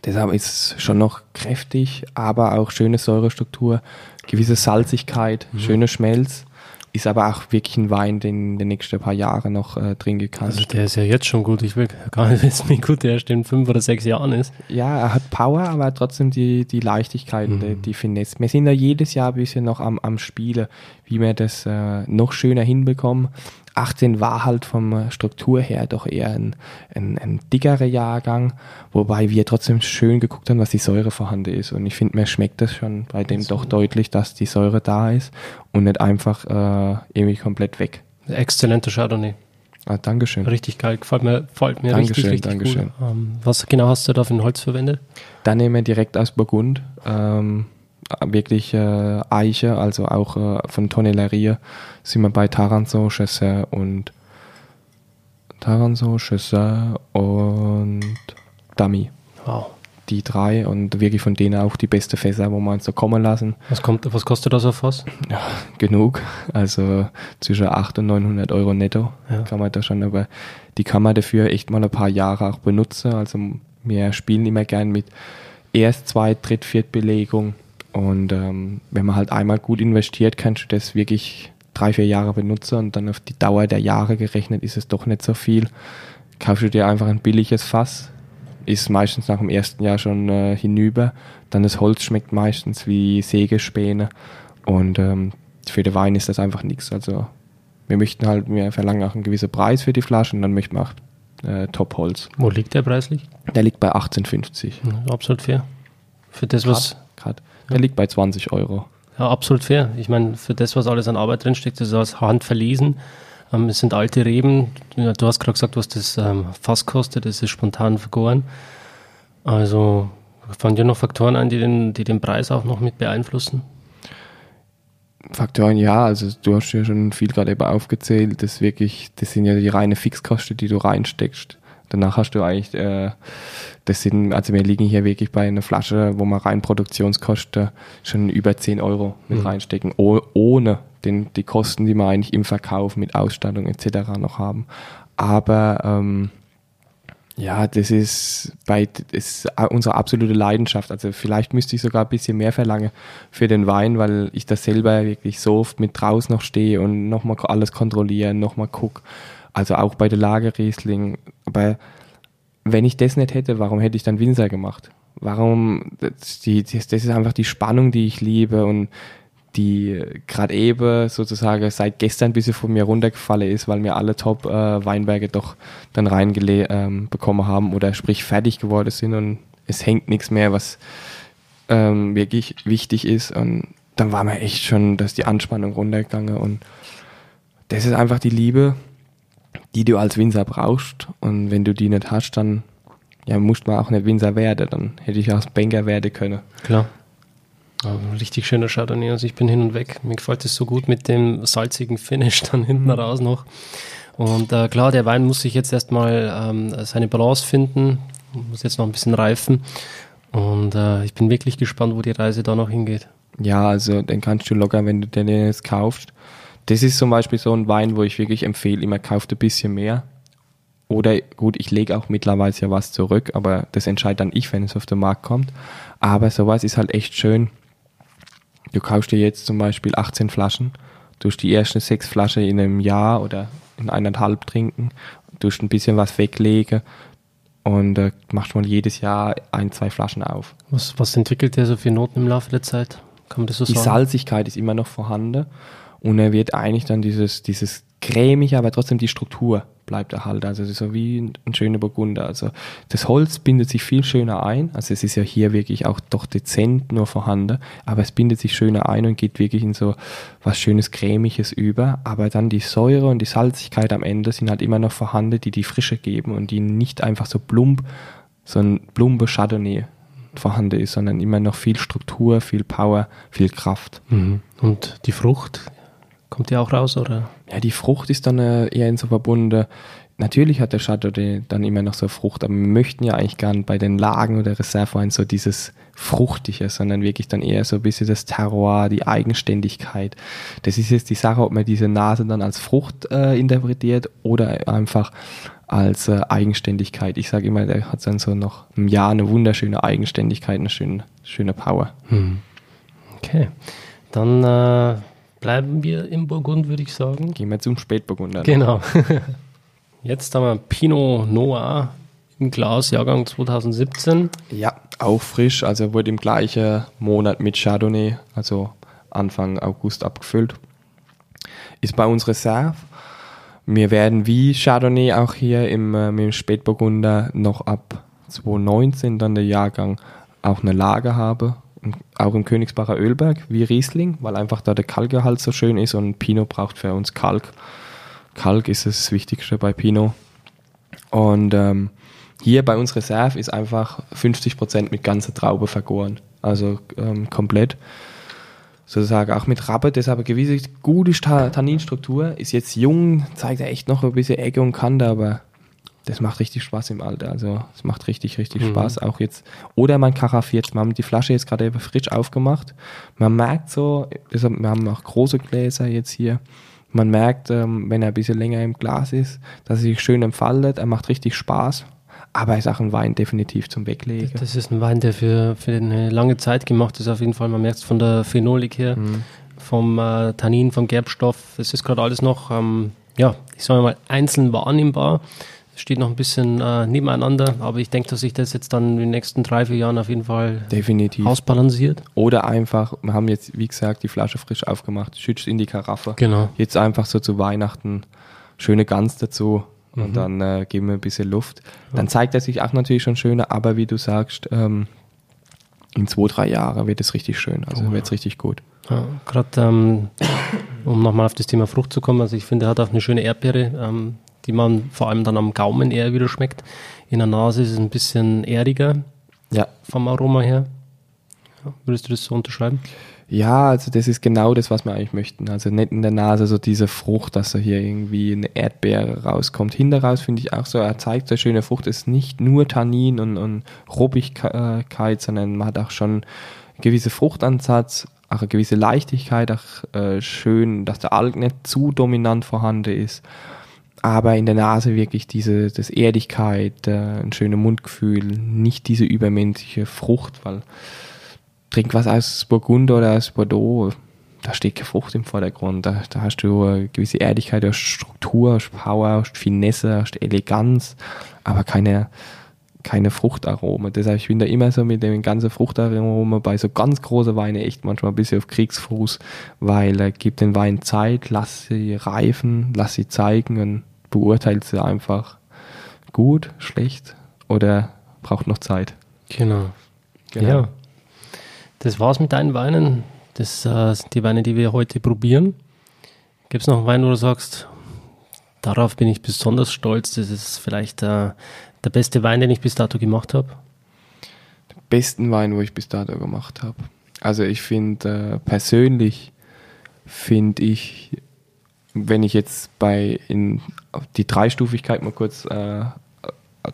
Deshalb ist es schon noch kräftig, aber auch schöne Säurestruktur, gewisse Salzigkeit, mhm. schöner Schmelz. Ist aber auch wirklich ein Wein, den den nächsten paar Jahre noch äh, trinken kann. Also der ist ja jetzt schon gut. Ich will gar nicht (laughs) wissen, wie gut der erst in fünf oder sechs Jahren ist. Ja, er hat Power, aber trotzdem die, die Leichtigkeit, mhm. die, die Finesse. Wir sind ja jedes Jahr ein bisschen noch am, am Spielen, wie wir das äh, noch schöner hinbekommen. 18 war halt vom Struktur her doch eher ein, ein, ein dickerer Jahrgang, wobei wir trotzdem schön geguckt haben, was die Säure vorhanden ist. Und ich finde, mir schmeckt das schon bei dem so. doch deutlich, dass die Säure da ist und nicht einfach äh, irgendwie komplett weg. Exzellenter Chardonnay. Ah, Dankeschön. Richtig geil, gefällt mir, gefällt mir Dankeschön, richtig, richtig Dankeschön. Cool. Ähm, was genau hast du da für ein Holz verwendet? Da nehmen wir direkt aus Burgund. Ähm, wirklich äh, Eiche, also auch äh, von Tonellerie sind wir bei Taranso, Chesser und Taranso, Chesser und Dummy. Wow. Die drei und wirklich von denen auch die beste Fässer, wo man so kommen lassen. Was, kommt, was kostet das auf Fass? Ja, genug. Also zwischen 800 und 900 Euro netto ja. kann man da schon, aber die kann man dafür echt mal ein paar Jahre auch benutzen. Also wir spielen immer gern mit Erst-, Zweit-, Dritt-, Viertbelegung und ähm, wenn man halt einmal gut investiert, kannst du das wirklich drei, vier Jahre benutzen und dann auf die Dauer der Jahre gerechnet ist es doch nicht so viel. Kaufst du dir einfach ein billiges Fass, ist meistens nach dem ersten Jahr schon äh, hinüber. Dann das Holz schmeckt meistens wie Sägespäne und ähm, für den Wein ist das einfach nichts. Also wir möchten halt, wir verlangen auch einen gewissen Preis für die Flaschen und dann möchten wir auch äh, Top-Holz. Wo liegt der preislich? Der liegt bei 18,50. Ja, absolut fair. Für das, was. Grad, der ja. liegt bei 20 Euro. Ja, absolut fair. Ich meine, für das, was alles an Arbeit drinsteckt, das ist aus Hand verlesen. Ähm, es sind alte Reben. Du hast gerade gesagt, was das ähm, Fass kostet. Das ist spontan vergoren. Also fallen dir noch Faktoren ein, die den, die den Preis auch noch mit beeinflussen? Faktoren, ja, also du hast ja schon viel gerade eben aufgezählt. Das wirklich, das sind ja die reine Fixkosten, die du reinsteckst. Danach hast du eigentlich, äh, das sind, also wir liegen hier wirklich bei einer Flasche, wo wir rein Produktionskosten schon über 10 Euro mit mhm. reinstecken, oh, ohne den, die Kosten, die wir eigentlich im Verkauf mit Ausstattung etc. noch haben. Aber ähm, ja, das ist bei das ist unsere absolute Leidenschaft. Also vielleicht müsste ich sogar ein bisschen mehr verlangen für den Wein, weil ich das selber wirklich so oft mit draußen noch stehe und nochmal alles kontrollieren, nochmal gucke. Also auch bei der Lagerriesling. Aber wenn ich das nicht hätte, warum hätte ich dann Winzer gemacht? Warum, das, das, das ist einfach die Spannung, die ich liebe und die gerade eben sozusagen seit gestern ein bisschen von mir runtergefallen ist, weil mir alle Top-Weinberge äh, doch dann reinbekommen ähm, haben oder sprich fertig geworden sind und es hängt nichts mehr, was ähm, wirklich wichtig ist. Und dann war mir echt schon, dass die Anspannung runtergegangen und das ist einfach die Liebe, die du als Winzer brauchst. Und wenn du die nicht hast, dann ja, musst man auch nicht Winzer werden. Dann hätte ich auch Banker werden können. Klar. Richtig schöner Chardonnay. Also ich bin hin und weg. Mir gefällt es so gut mit dem salzigen Finish (laughs) dann hinten mhm. raus noch. Und äh, klar, der Wein muss sich jetzt erstmal ähm, seine Balance finden, muss jetzt noch ein bisschen reifen. Und äh, ich bin wirklich gespannt, wo die Reise da noch hingeht. Ja, also den kannst du locker, wenn du den jetzt kaufst. Das ist zum Beispiel so ein Wein, wo ich wirklich empfehle, immer kauft ein bisschen mehr. Oder gut, ich lege auch mittlerweile ja was zurück, aber das entscheide dann ich, wenn es auf den Markt kommt. Aber sowas ist halt echt schön, Du kaufst dir jetzt zum Beispiel 18 Flaschen, tust die ersten sechs Flaschen in einem Jahr oder in eineinhalb trinken, tust ein bisschen was weglegen und äh, machst mal jedes Jahr ein, zwei Flaschen auf. Was, was entwickelt der so für Noten im Laufe der Zeit? Kann man das so die sagen? Die Salzigkeit ist immer noch vorhanden und er wird eigentlich dann dieses, dieses cremige, aber trotzdem die Struktur bleibt erhalten. Also so wie ein schöner Burgunder. Also das Holz bindet sich viel schöner ein. Also es ist ja hier wirklich auch doch dezent nur vorhanden, aber es bindet sich schöner ein und geht wirklich in so was schönes cremiges über. Aber dann die Säure und die Salzigkeit am Ende sind halt immer noch vorhanden, die die Frische geben und die nicht einfach so plump, so ein plumpe Chardonnay vorhanden ist, sondern immer noch viel Struktur, viel Power, viel Kraft. Mhm. Und die Frucht, Kommt die auch raus, oder? Ja, die Frucht ist dann äh, eher in so verbunden. Natürlich hat der Chardonnay dann immer noch so Frucht, aber wir möchten ja eigentlich gar nicht bei den Lagen oder Reserveweinen so dieses Fruchtige, sondern wirklich dann eher so ein bisschen das Terroir, die Eigenständigkeit. Das ist jetzt die Sache, ob man diese Nase dann als Frucht äh, interpretiert oder einfach als äh, Eigenständigkeit. Ich sage immer, der hat dann so noch im Jahr eine wunderschöne Eigenständigkeit, eine schöne, schöne Power. Hm. Okay, dann äh, bleiben wir im Burgund, würde ich sagen. Gehen wir zum Spätburgunder. Genau. (laughs) Jetzt haben wir Pinot Noir im Glas, Jahrgang 2017. Ja, auch frisch, also wurde im gleichen Monat mit Chardonnay, also Anfang August abgefüllt. Ist bei uns Reserve. Wir werden wie Chardonnay auch hier im, äh, mit dem Spätburgunder noch ab 2019 dann der Jahrgang auch eine Lage habe auch im Königsbacher Ölberg wie Riesling, weil einfach da der Kalkgehalt so schön ist und Pinot braucht für uns Kalk. Kalk ist das Wichtigste bei Pinot. Und ähm, hier bei uns Reserve ist einfach 50% mit ganzer Traube vergoren. Also ähm, komplett. Sozusagen auch mit Rappe, das aber gewisse gute Tanninstruktur. Ist jetzt jung, zeigt er echt noch ein bisschen Ecke und Kante, aber das macht richtig Spaß im Alter. Also es macht richtig, richtig mhm. Spaß. Auch jetzt. Oder man karaffiert. Wir haben die Flasche jetzt gerade frisch aufgemacht. Man merkt so, deshalb, wir haben auch große Gläser jetzt hier. Man merkt, ähm, wenn er ein bisschen länger im Glas ist, dass er sich schön entfaltet. Er macht richtig Spaß. Aber er ist auch ein Wein definitiv zum Weglegen. Das ist ein Wein, der für, für eine lange Zeit gemacht ist, auf jeden Fall. Man merkt es von der Phenolik her, mhm. vom äh, Tannin, vom Gerbstoff. Es ist gerade alles noch, ähm, ja, ich sage mal, einzeln wahrnehmbar steht noch ein bisschen äh, nebeneinander, aber ich denke, dass sich das jetzt dann in den nächsten drei, vier Jahren auf jeden Fall Definitiv. ausbalanciert. Oder einfach, wir haben jetzt, wie gesagt, die Flasche frisch aufgemacht, schützt in die Karaffe. Genau. Jetzt einfach so zu Weihnachten schöne Gans dazu und mhm. dann äh, geben wir ein bisschen Luft. Dann zeigt er sich auch natürlich schon schöner, aber wie du sagst, ähm, in zwei, drei Jahren wird es richtig schön, also oh, wird es richtig gut. Ja, Gerade ähm, um nochmal auf das Thema Frucht zu kommen, also ich finde, er hat auch eine schöne Erdbeere. Ähm, die man vor allem dann am Gaumen eher wieder schmeckt. In der Nase ist es ein bisschen erdiger ja. vom Aroma her. Ja, würdest du das so unterschreiben? Ja, also das ist genau das, was wir eigentlich möchten. Also nicht in der Nase so diese Frucht, dass da hier irgendwie eine Erdbeere rauskommt. Hinter finde ich auch so, er zeigt so schöne Frucht, es ist nicht nur Tannin und, und Ruppigkeit, sondern man hat auch schon einen gewissen Fruchtansatz, auch eine gewisse Leichtigkeit, auch äh, schön, dass der Alk nicht zu dominant vorhanden ist aber in der Nase wirklich diese das Erdigkeit, äh, ein schönes Mundgefühl, nicht diese übermenschliche Frucht, weil trink was aus Burgund oder aus Bordeaux, da steht keine Frucht im Vordergrund. Da, da hast du eine gewisse Erdigkeit, hast Struktur, hast Power, hast Finesse, hast Eleganz, aber keine, keine Fruchtarome. Deshalb ich bin da immer so mit dem ganzen Fruchtaroma bei so ganz großen Weinen echt manchmal ein bisschen auf Kriegsfuß, weil äh, gib den Wein Zeit, lass sie reifen, lass sie zeigen und beurteilt sie einfach gut, schlecht oder braucht noch Zeit. Genau. genau. Ja. Das war's mit deinen Weinen. Das äh, sind die Weine, die wir heute probieren. Gibt es noch einen Wein, wo du sagst, darauf bin ich besonders stolz. Das ist vielleicht äh, der beste Wein, den ich bis dato gemacht habe. Den besten Wein, wo ich bis dato gemacht habe. Also ich finde äh, persönlich finde ich wenn ich jetzt bei in die Dreistufigkeit mal kurz äh,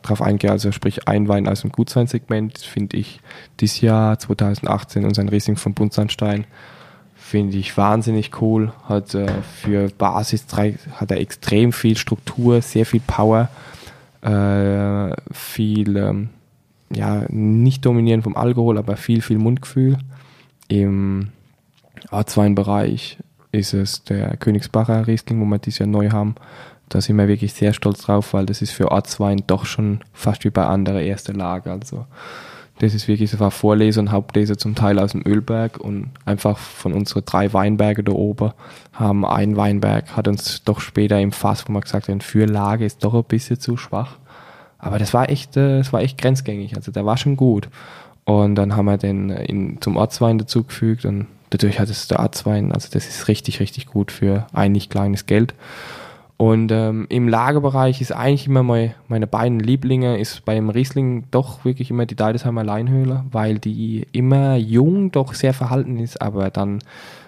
drauf eingehe, also sprich ein Wein aus dem Gutsweinsegment, finde ich dieses Jahr 2018 unseren Riesling von Buntsandstein finde ich wahnsinnig cool. Hat äh, für Basis 3 hat er extrem viel Struktur, sehr viel Power, äh, viel ähm, ja nicht dominieren vom Alkohol, aber viel viel Mundgefühl im A2-Bereich ist es der Königsbacher Riesling, wo wir dieses Jahr neu haben. Da sind wir wirklich sehr stolz drauf, weil das ist für Ortswein doch schon fast wie bei anderer erster Lage. Also das ist wirklich, so Vorleser und Hauptleser zum Teil aus dem Ölberg und einfach von unseren drei Weinberge da oben haben ein Weinberg, hat uns doch später im Fass, wo man gesagt hat, für Lage ist doch ein bisschen zu schwach. Aber das war echt, äh, das war echt grenzgängig. Also der war schon gut. Und dann haben wir den in, zum Ortswein dazugefügt und dadurch hat es der A2, also das ist richtig, richtig gut für eigentlich kleines Geld. Und ähm, im Lagerbereich ist eigentlich immer mein, meine beiden Lieblinge, ist beim Riesling doch wirklich immer die Deidesheimer Leinhöhle, weil die immer jung doch sehr verhalten ist, aber dann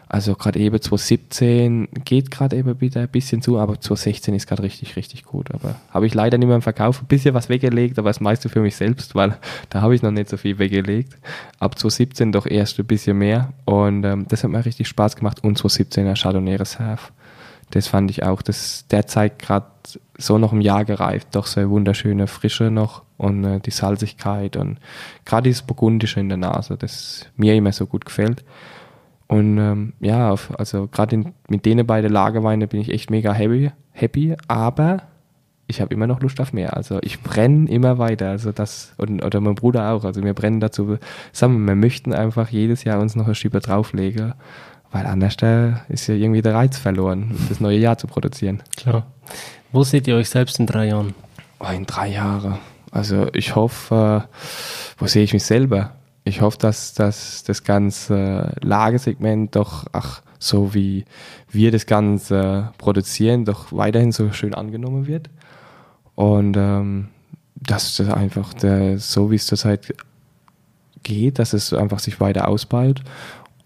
also gerade eben 2017 geht gerade eben wieder ein bisschen zu, aber 2016 ist gerade richtig, richtig gut. Aber habe ich leider nicht mehr im Verkauf. Ein bisschen was weggelegt, aber das meiste für mich selbst, weil (laughs) da habe ich noch nicht so viel weggelegt. Ab 2017 doch erst ein bisschen mehr. Und ähm, das hat mir richtig Spaß gemacht. Und 2017 der Chardonnay Reserve. Das fand ich auch. Das, der zeigt gerade so noch im Jahr gereift, doch so eine wunderschöne Frische noch und äh, die Salzigkeit und gerade dieses Burgundische in der Nase, das mir immer so gut gefällt. Und ähm, ja, also gerade mit denen beiden Lagerweine bin ich echt mega happy, happy aber ich habe immer noch Lust auf mehr. Also ich brenne immer weiter. Also das, und, oder mein Bruder auch. Also wir brennen dazu zusammen. Wir möchten einfach jedes Jahr uns noch ein Schieber drauflegen, weil anders da ist ja irgendwie der Reiz verloren, das neue Jahr zu produzieren. Klar. Wo seht ihr euch selbst in drei Jahren? Oh, in drei Jahren. Also ich hoffe, wo sehe ich mich selber? Ich hoffe, dass, dass das ganze Lagesegment doch, ach, so wie wir das Ganze produzieren, doch weiterhin so schön angenommen wird. Und ähm, dass das einfach der, so wie es zurzeit geht, dass es einfach sich weiter ausbaut.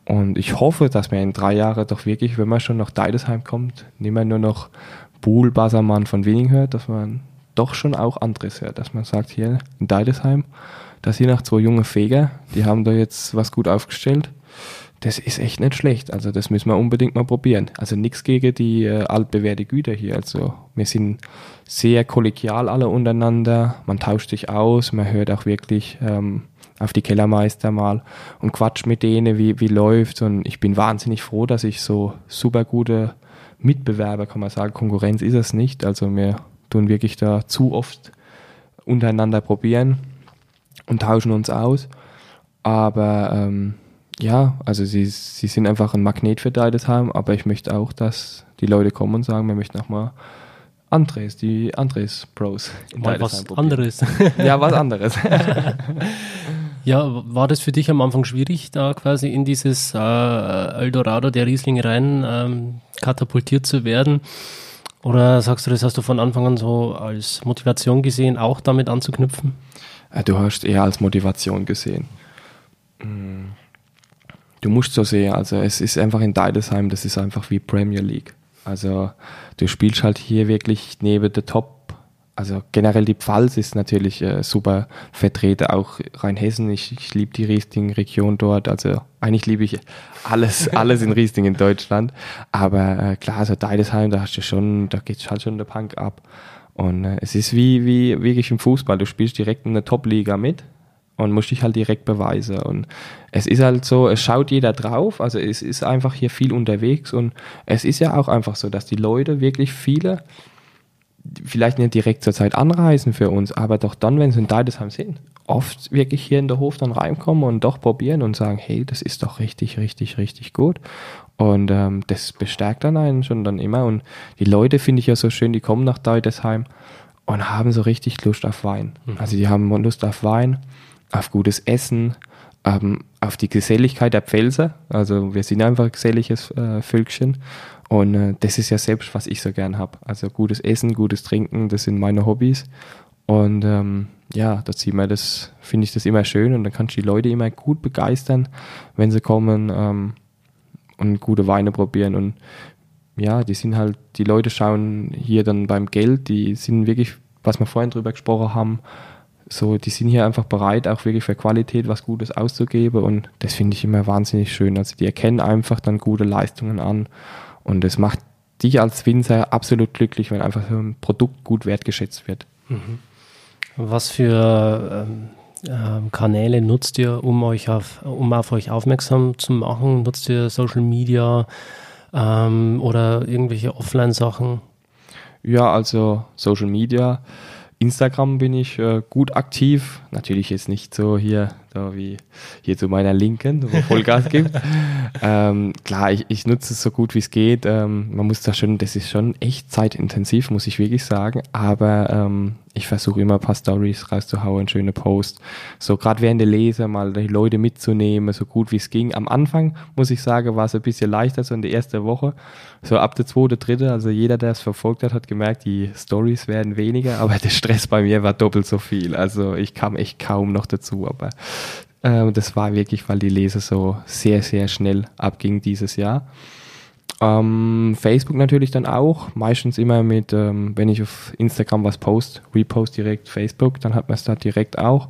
Und ich hoffe, dass wir in drei Jahren doch wirklich, wenn man schon nach Deidesheim kommt, nicht mehr nur noch Buhl Bassermann von Winning hört, dass man doch schon auch anderes hört, dass man sagt, hier in Deidesheim, da sind noch zwei junge Feger, die haben da jetzt was gut aufgestellt. Das ist echt nicht schlecht. Also das müssen wir unbedingt mal probieren. Also nichts gegen die äh, altbewährte Güter hier. Also wir sind sehr kollegial alle untereinander. Man tauscht sich aus. Man hört auch wirklich ähm, auf die Kellermeister mal und quatscht mit denen, wie, wie läuft. Und ich bin wahnsinnig froh, dass ich so super gute Mitbewerber, kann man sagen, Konkurrenz ist es nicht. Also wir tun wirklich da zu oft untereinander probieren und tauschen uns aus. Aber ähm, ja, also sie, sie sind einfach ein Magnet für Deidesheim, aber ich möchte auch, dass die Leute kommen und sagen, wir möchten auch mal Andres, die Andres Pros in mal was probieren. anderes. (laughs) Ja, was anderes. (laughs) ja, war das für dich am Anfang schwierig, da quasi in dieses äh, Eldorado der Riesling rein ähm, katapultiert zu werden? Oder sagst du, das hast du von Anfang an so als Motivation gesehen, auch damit anzuknüpfen? Äh, du hast eher als Motivation gesehen. Du musst so sehen, also es ist einfach in Deidesheim, das ist einfach wie Premier League. Also du spielst halt hier wirklich neben der Top. Also generell die Pfalz ist natürlich äh, super vertreten, auch Rheinhessen. Ich, ich liebe die Riesling-Region dort. Also eigentlich liebe ich alles, (laughs) alles in Riesling in Deutschland. Aber äh, klar, also Deidesheim, da hast du schon, da geht halt schon der Punk ab. Und äh, es ist wie, wie wirklich im Fußball. Du spielst direkt in der Top-Liga mit und musst dich halt direkt beweisen. Und es ist halt so, es schaut jeder drauf, also es ist einfach hier viel unterwegs und es ist ja auch einfach so, dass die Leute wirklich viele vielleicht nicht direkt zur Zeit anreisen für uns, aber doch dann, wenn sie in Deidesheim sind, oft wirklich hier in der Hof dann reinkommen und doch probieren und sagen, hey, das ist doch richtig, richtig, richtig gut. Und ähm, das bestärkt dann einen schon dann immer. Und die Leute finde ich ja so schön, die kommen nach Deidesheim und haben so richtig Lust auf Wein. Mhm. Also die haben Lust auf Wein auf gutes Essen, ähm, auf die Geselligkeit der Pfälzer. Also wir sind einfach ein geselliges äh, Völkchen. Und äh, das ist ja selbst, was ich so gern habe. Also gutes Essen, gutes Trinken, das sind meine Hobbys. Und ähm, ja, da zieht man das, finde ich das immer schön und dann kannst du die Leute immer gut begeistern, wenn sie kommen ähm, und gute Weine probieren. Und ja, die sind halt, die Leute schauen hier dann beim Geld, die sind wirklich, was wir vorhin drüber gesprochen haben, so, die sind hier einfach bereit, auch wirklich für Qualität was Gutes auszugeben und das finde ich immer wahnsinnig schön. Also die erkennen einfach dann gute Leistungen an und es macht dich als Winzer absolut glücklich, wenn einfach so ein Produkt gut wertgeschätzt wird. Mhm. Was für ähm, ähm, Kanäle nutzt ihr, um euch auf, um auf euch aufmerksam zu machen? Nutzt ihr Social Media ähm, oder irgendwelche Offline-Sachen? Ja, also Social Media. Instagram bin ich äh, gut aktiv. Natürlich jetzt nicht so hier, so wie hier zu meiner Linken, wo Vollgas gibt. (laughs) ähm, klar, ich, ich nutze es so gut wie es geht. Ähm, man muss da schon, das ist schon echt zeitintensiv, muss ich wirklich sagen. Aber ähm, ich versuche immer ein paar Stories rauszuhauen, schöne Posts. So gerade während der Lese mal die Leute mitzunehmen, so gut wie es ging. Am Anfang, muss ich sagen, war es ein bisschen leichter, so in der ersten Woche. So ab der zweite, dritte, also jeder, der es verfolgt hat, hat gemerkt, die Stories werden weniger, aber der Stress bei mir war doppelt so viel. Also ich kam echt kaum noch dazu, aber äh, das war wirklich, weil die Lese so sehr, sehr schnell abging dieses Jahr. Ähm, Facebook natürlich dann auch, meistens immer mit, ähm, wenn ich auf Instagram was post, repost direkt Facebook, dann hat man es da direkt auch.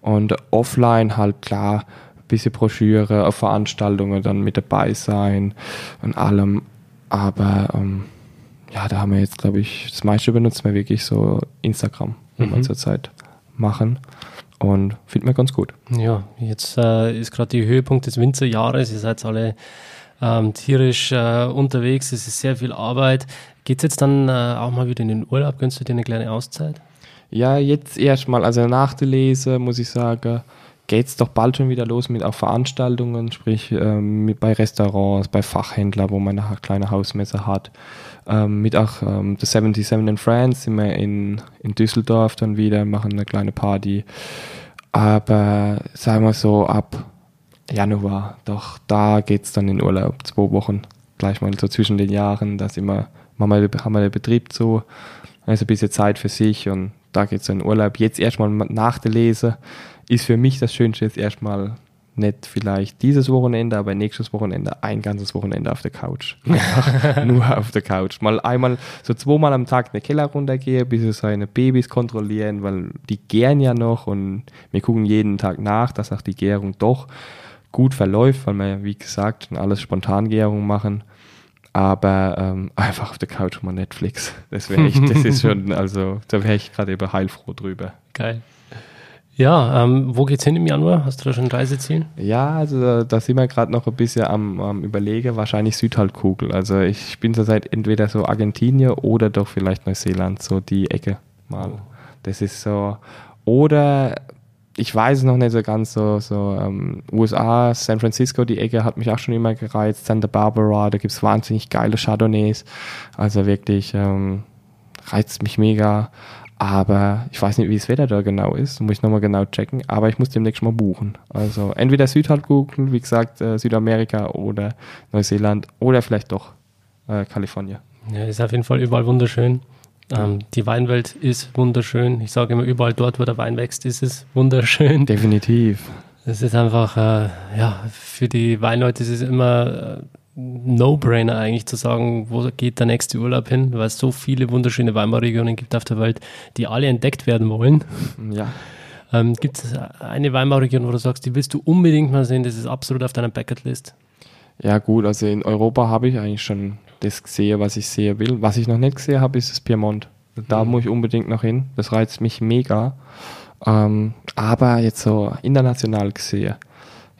Und offline halt klar, bisschen Broschüre auf Veranstaltungen dann mit dabei sein und allem. Aber ähm, ja, da haben wir jetzt, glaube ich, das meiste benutzen wir wirklich so Instagram, mhm. wir zurzeit machen. Und findet man ganz gut. Ja, jetzt äh, ist gerade die Höhepunkt des Winterjahres. Ihr seid alle ähm, tierisch äh, unterwegs, es ist sehr viel Arbeit. Geht es jetzt dann äh, auch mal wieder in den Urlaub? Gönnst du dir eine kleine Auszeit? Ja, jetzt erstmal, also nach der Lese muss ich sagen, geht es doch bald schon wieder los mit auch Veranstaltungen, sprich ähm, mit, bei Restaurants, bei Fachhändlern, wo man eine kleine Hausmesse hat. Ähm, mit auch ähm, The 77 in France sind wir in, in Düsseldorf dann wieder, machen eine kleine Party. Aber sagen wir so, ab Januar, doch da geht es dann in Urlaub, zwei Wochen, gleich mal so zwischen den Jahren, da sind haben wir, den Betrieb zu, also ein bisschen Zeit für sich und da geht es in Urlaub. Jetzt erstmal nach der Lese ist für mich das Schönste jetzt erstmal nicht vielleicht dieses Wochenende, aber nächstes Wochenende ein ganzes Wochenende auf der Couch. (laughs) nur auf der Couch. Mal einmal, so zweimal am Tag in den Keller runtergehe, bis sie seine Babys kontrollieren, weil die gären ja noch und wir gucken jeden Tag nach, dass auch die Gärung doch gut verläuft, weil wir ja, wie gesagt, alles Spontangärung machen. Aber ähm, einfach auf der Couch mal Netflix. Das wäre echt, das ist schon, (laughs) also da wäre ich gerade eben heilfroh drüber. Geil. Ja, ähm, wo geht's hin im Januar? Hast du da schon ein Reiseziel? Ja, also da, sind wir gerade noch ein bisschen am, am Überlegen, wahrscheinlich Südhalbkugel. Also ich bin zurzeit entweder so Argentinien oder doch vielleicht Neuseeland, so die Ecke mal. Oh. Das ist so. Oder ich weiß es noch nicht so ganz so, so ähm, USA, San Francisco, die Ecke hat mich auch schon immer gereizt, Santa Barbara, da gibt es wahnsinnig geile Chardonnays. Also wirklich ähm, reizt mich mega. Aber ich weiß nicht, wie das Wetter da genau ist. Muss ich nochmal genau checken. Aber ich muss demnächst mal buchen. Also entweder Südhalbkugel, wie gesagt, äh, Südamerika oder Neuseeland oder vielleicht doch äh, Kalifornien. Ja, ist auf jeden Fall überall wunderschön. Ähm, die Weinwelt ist wunderschön. Ich sage immer, überall dort, wo der Wein wächst, ist es wunderschön. Definitiv. Es ist einfach, äh, ja, für die Weinleute ist es immer äh, No-Brainer eigentlich zu sagen, wo geht der nächste Urlaub hin, weil es so viele wunderschöne Weinbauregionen gibt auf der Welt, die alle entdeckt werden wollen. Ja. Ähm, gibt es eine Weinbauregion, wo du sagst, die willst du unbedingt mal sehen, das ist absolut auf deiner Bucketlist? Ja, gut, also in Europa habe ich eigentlich schon das gesehen, was ich sehen will. Was ich noch nicht gesehen habe, ist das Piemont. Da mhm. muss ich unbedingt noch hin. Das reizt mich mega. Ähm, aber jetzt so international gesehen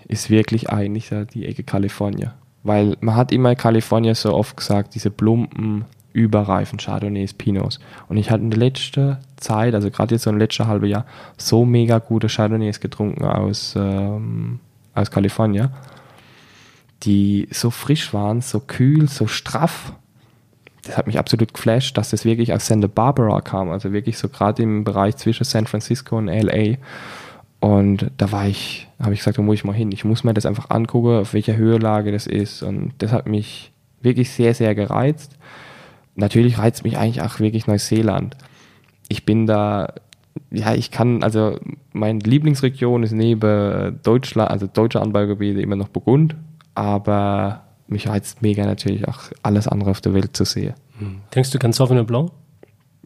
ist wirklich eigentlich die Ecke Kalifornien. Weil man hat immer in Kalifornien so oft gesagt, diese plumpen, überreifen Chardonnays, Pinots. Und ich hatte in der letzten Zeit, also gerade jetzt so im letzten halben Jahr, so mega gute Chardonnays getrunken aus, ähm, aus Kalifornien, die so frisch waren, so kühl, so straff. Das hat mich absolut geflasht, dass das wirklich aus Santa Barbara kam, also wirklich so gerade im Bereich zwischen San Francisco und LA. Und da war ich, habe ich gesagt, da muss ich mal hin. Ich muss mir das einfach angucken, auf welcher Höhelage das ist. Und das hat mich wirklich sehr, sehr gereizt. Natürlich reizt mich eigentlich auch wirklich Neuseeland. Ich bin da, ja, ich kann, also meine Lieblingsregion ist neben Deutschland, also deutsche Anbaugebiete immer noch Burgund, aber mich reizt mega natürlich auch alles andere auf der Welt zu sehen. Hm. Trinkst du gern Sauvignon Blanc?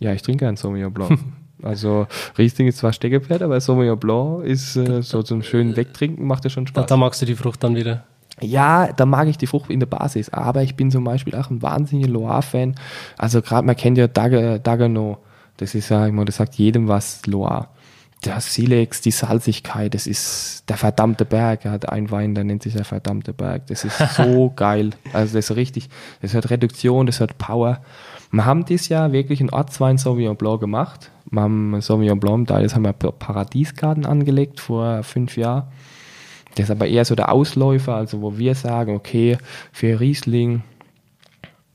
Ja, ich trinke gern Sauvignon Blanc. (laughs) Also Riesling ist zwar Steckepferd, aber Sauvignon Blanc ist äh, so zum schönen Wegtrinken, macht ja schon Spaß. Da, da, magst du die Frucht dann wieder? Ja, da mag ich die Frucht in der Basis, aber ich bin zum Beispiel auch ein wahnsinniger Loire-Fan. Also gerade, man kennt ja Dag Dagano, das ist ja, ich meine, das sagt jedem was, Loire. Der Silex, die Salzigkeit, das ist der verdammte Berg. Er hat einen Wein, der nennt sich der verdammte Berg. Das ist (laughs) so geil. Also das ist richtig, das hat Reduktion, das hat Power. Wir haben dieses Jahr wirklich einen Ortswein Sauvignon Blanc gemacht. Wir haben Sauvignon Blanc, da haben wir Paradiesgarten angelegt vor fünf Jahren. Das ist aber eher so der Ausläufer, also wo wir sagen, okay, für Riesling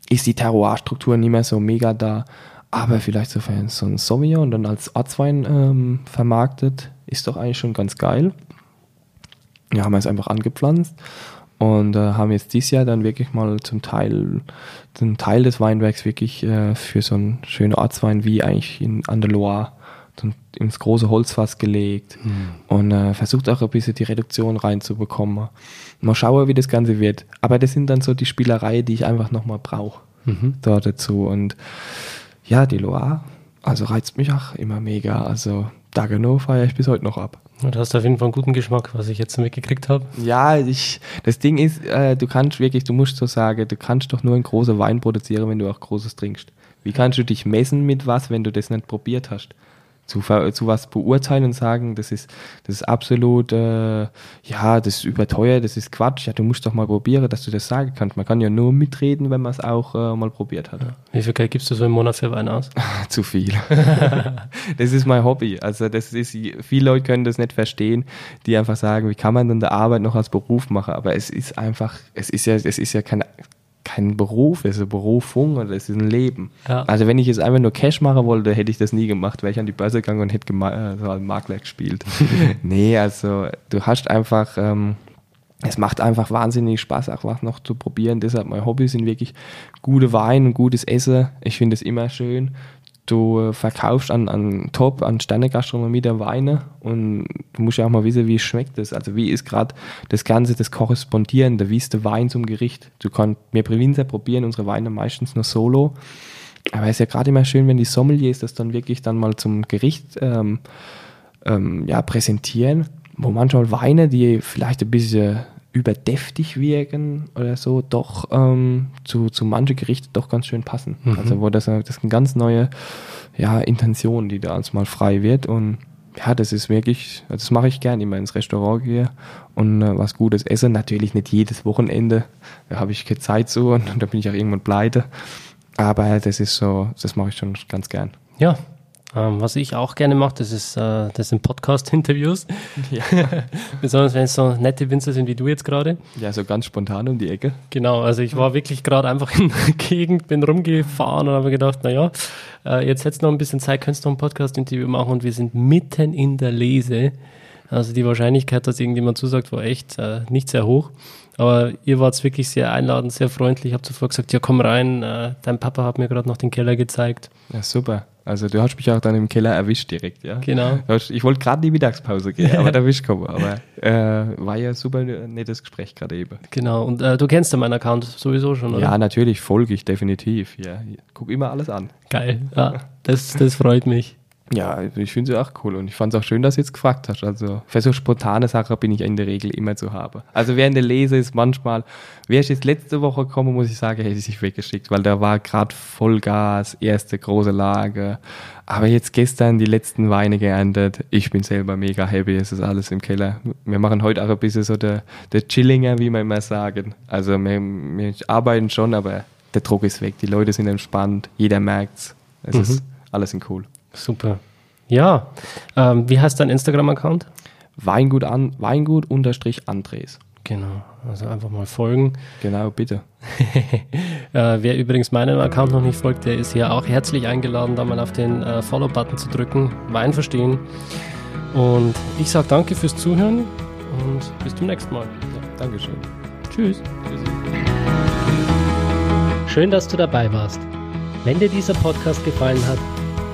ist die Terroirstruktur nicht mehr so mega da, aber vielleicht so, so ein Sauvignon dann als Ortswein ähm, vermarktet, ist doch eigentlich schon ganz geil. Ja, haben wir es einfach angepflanzt und äh, haben jetzt dieses Jahr dann wirklich mal zum Teil den Teil des Weinbergs wirklich äh, für so einen schönen Ortswein wie eigentlich in, an der Loire ins große Holzfass gelegt mhm. und äh, versucht auch ein bisschen die Reduktion reinzubekommen. Mal schauen, wie das Ganze wird. Aber das sind dann so die Spielereien, die ich einfach nochmal brauche mhm. da dazu. Und ja, die Loire, also reizt mich auch immer mega. Also Dagano feiere ich bis heute noch ab. Du hast auf jeden Fall einen guten Geschmack, was ich jetzt mitgekriegt habe. Ja, ich, das Ding ist, äh, du kannst wirklich, du musst so sagen, du kannst doch nur ein großer Wein produzieren, wenn du auch Großes trinkst. Wie kannst du dich messen mit was, wenn du das nicht probiert hast? Zu, zu was beurteilen und sagen, das ist, das ist absolut, äh, ja, das ist überteuert, das ist Quatsch. Ja, du musst doch mal probieren, dass du das sagen kannst. Man kann ja nur mitreden, wenn man es auch äh, mal probiert hat. Wie viel Geld gibst du so im Monat für Wein aus? (laughs) zu viel. (laughs) das ist mein Hobby. Also das ist, viele Leute können das nicht verstehen, die einfach sagen, wie kann man denn der Arbeit noch als Beruf machen? Aber es ist einfach, es ist ja, es ist ja kein kein Beruf, es ist eine Berufung oder es ist ein Leben. Ja. Also wenn ich jetzt einfach nur Cash machen wollte, hätte ich das nie gemacht, wäre ich an die Börse gegangen und hätte äh, so als Makler gespielt. (laughs) nee, also du hast einfach, ähm, es macht einfach wahnsinnig Spaß, auch was noch zu probieren. Deshalb mein Hobby sind wirklich gute Wein und gutes Essen. Ich finde es immer schön. Du verkaufst an, an Top, an Sternegastronomie der Weine und du musst ja auch mal wissen, wie schmeckt es. Also wie ist gerade das Ganze, das Korrespondierende, wie ist der Wein zum Gericht. Du kannst, wir Provinzer probieren unsere Weine meistens nur solo, aber es ist ja gerade immer schön, wenn die Sommeliers das dann wirklich dann mal zum Gericht ähm, ähm, ja, präsentieren, wo manchmal Weine, die vielleicht ein bisschen überdeftig wirken oder so, doch ähm, zu, zu manche Gerichte doch ganz schön passen. Mhm. Also wo das, das ist eine ganz neue ja, Intention, die da uns mal frei wird und ja, das ist wirklich, also das mache ich gern, immer ins Restaurant gehe und äh, was Gutes esse. Natürlich nicht jedes Wochenende, da habe ich keine Zeit so und, und (laughs) da bin ich auch irgendwann pleite. Aber das ist so, das mache ich schon ganz gern. Ja, ähm, was ich auch gerne mache, das, ist, äh, das sind Podcast-Interviews. Ja. (laughs) Besonders wenn es so nette Winzer sind wie du jetzt gerade. Ja, so ganz spontan um die Ecke. Genau, also ich war wirklich gerade einfach in der (laughs) Gegend, bin rumgefahren und habe gedacht, naja, äh, jetzt hättest du noch ein bisschen Zeit, könntest du noch ein Podcast-Interview machen und wir sind mitten in der Lese. Also die Wahrscheinlichkeit, dass irgendjemand zusagt, war echt äh, nicht sehr hoch. Aber ihr wart wirklich sehr einladend, sehr freundlich. Ich habe zuvor gesagt, ja komm rein, äh, dein Papa hat mir gerade noch den Keller gezeigt. Ja, super. Also du hast mich auch dann im Keller erwischt direkt, ja. Genau. Ich wollte gerade die Mittagspause gehen, aber (laughs) erwischt kommen. Aber äh, war ja super nettes Gespräch gerade eben. Genau. Und äh, du kennst ja meinen Account sowieso schon, oder? Ja, natürlich, folge ich definitiv. Ja, guck immer alles an. Geil. Ja, das, das freut mich. Ja, ich finde sie auch cool und ich fand es auch schön, dass du jetzt gefragt hast. Also für so spontane Sachen bin ich in der Regel immer zu haben. Also während der Lese ist manchmal, wäre ich jetzt letzte Woche gekommen, muss ich sagen, hätte ich sich weggeschickt, weil da war gerade Vollgas, erste große Lage. Aber jetzt gestern die letzten Weine geerntet. Ich bin selber mega happy, es ist alles im Keller. Wir machen heute auch ein bisschen so der, der Chillinger, wie wir immer sagen. Also wir, wir arbeiten schon, aber der Druck ist weg, die Leute sind entspannt, jeder merkt's. Es mhm. ist alles in cool. Super. Ja, ähm, wie heißt dein Instagram-Account? Weingut an, Weingut unterstrich Andres. Genau, also einfach mal folgen. Genau, bitte. (laughs) äh, wer übrigens meinem Account noch nicht folgt, der ist hier auch herzlich eingeladen, da mal auf den äh, Follow-Button zu drücken. Wein verstehen. Und ich sage danke fürs Zuhören und bis zum nächsten Mal. Ja, Dankeschön. Tschüss. Tschüssi. Schön, dass du dabei warst. Wenn dir dieser Podcast gefallen hat,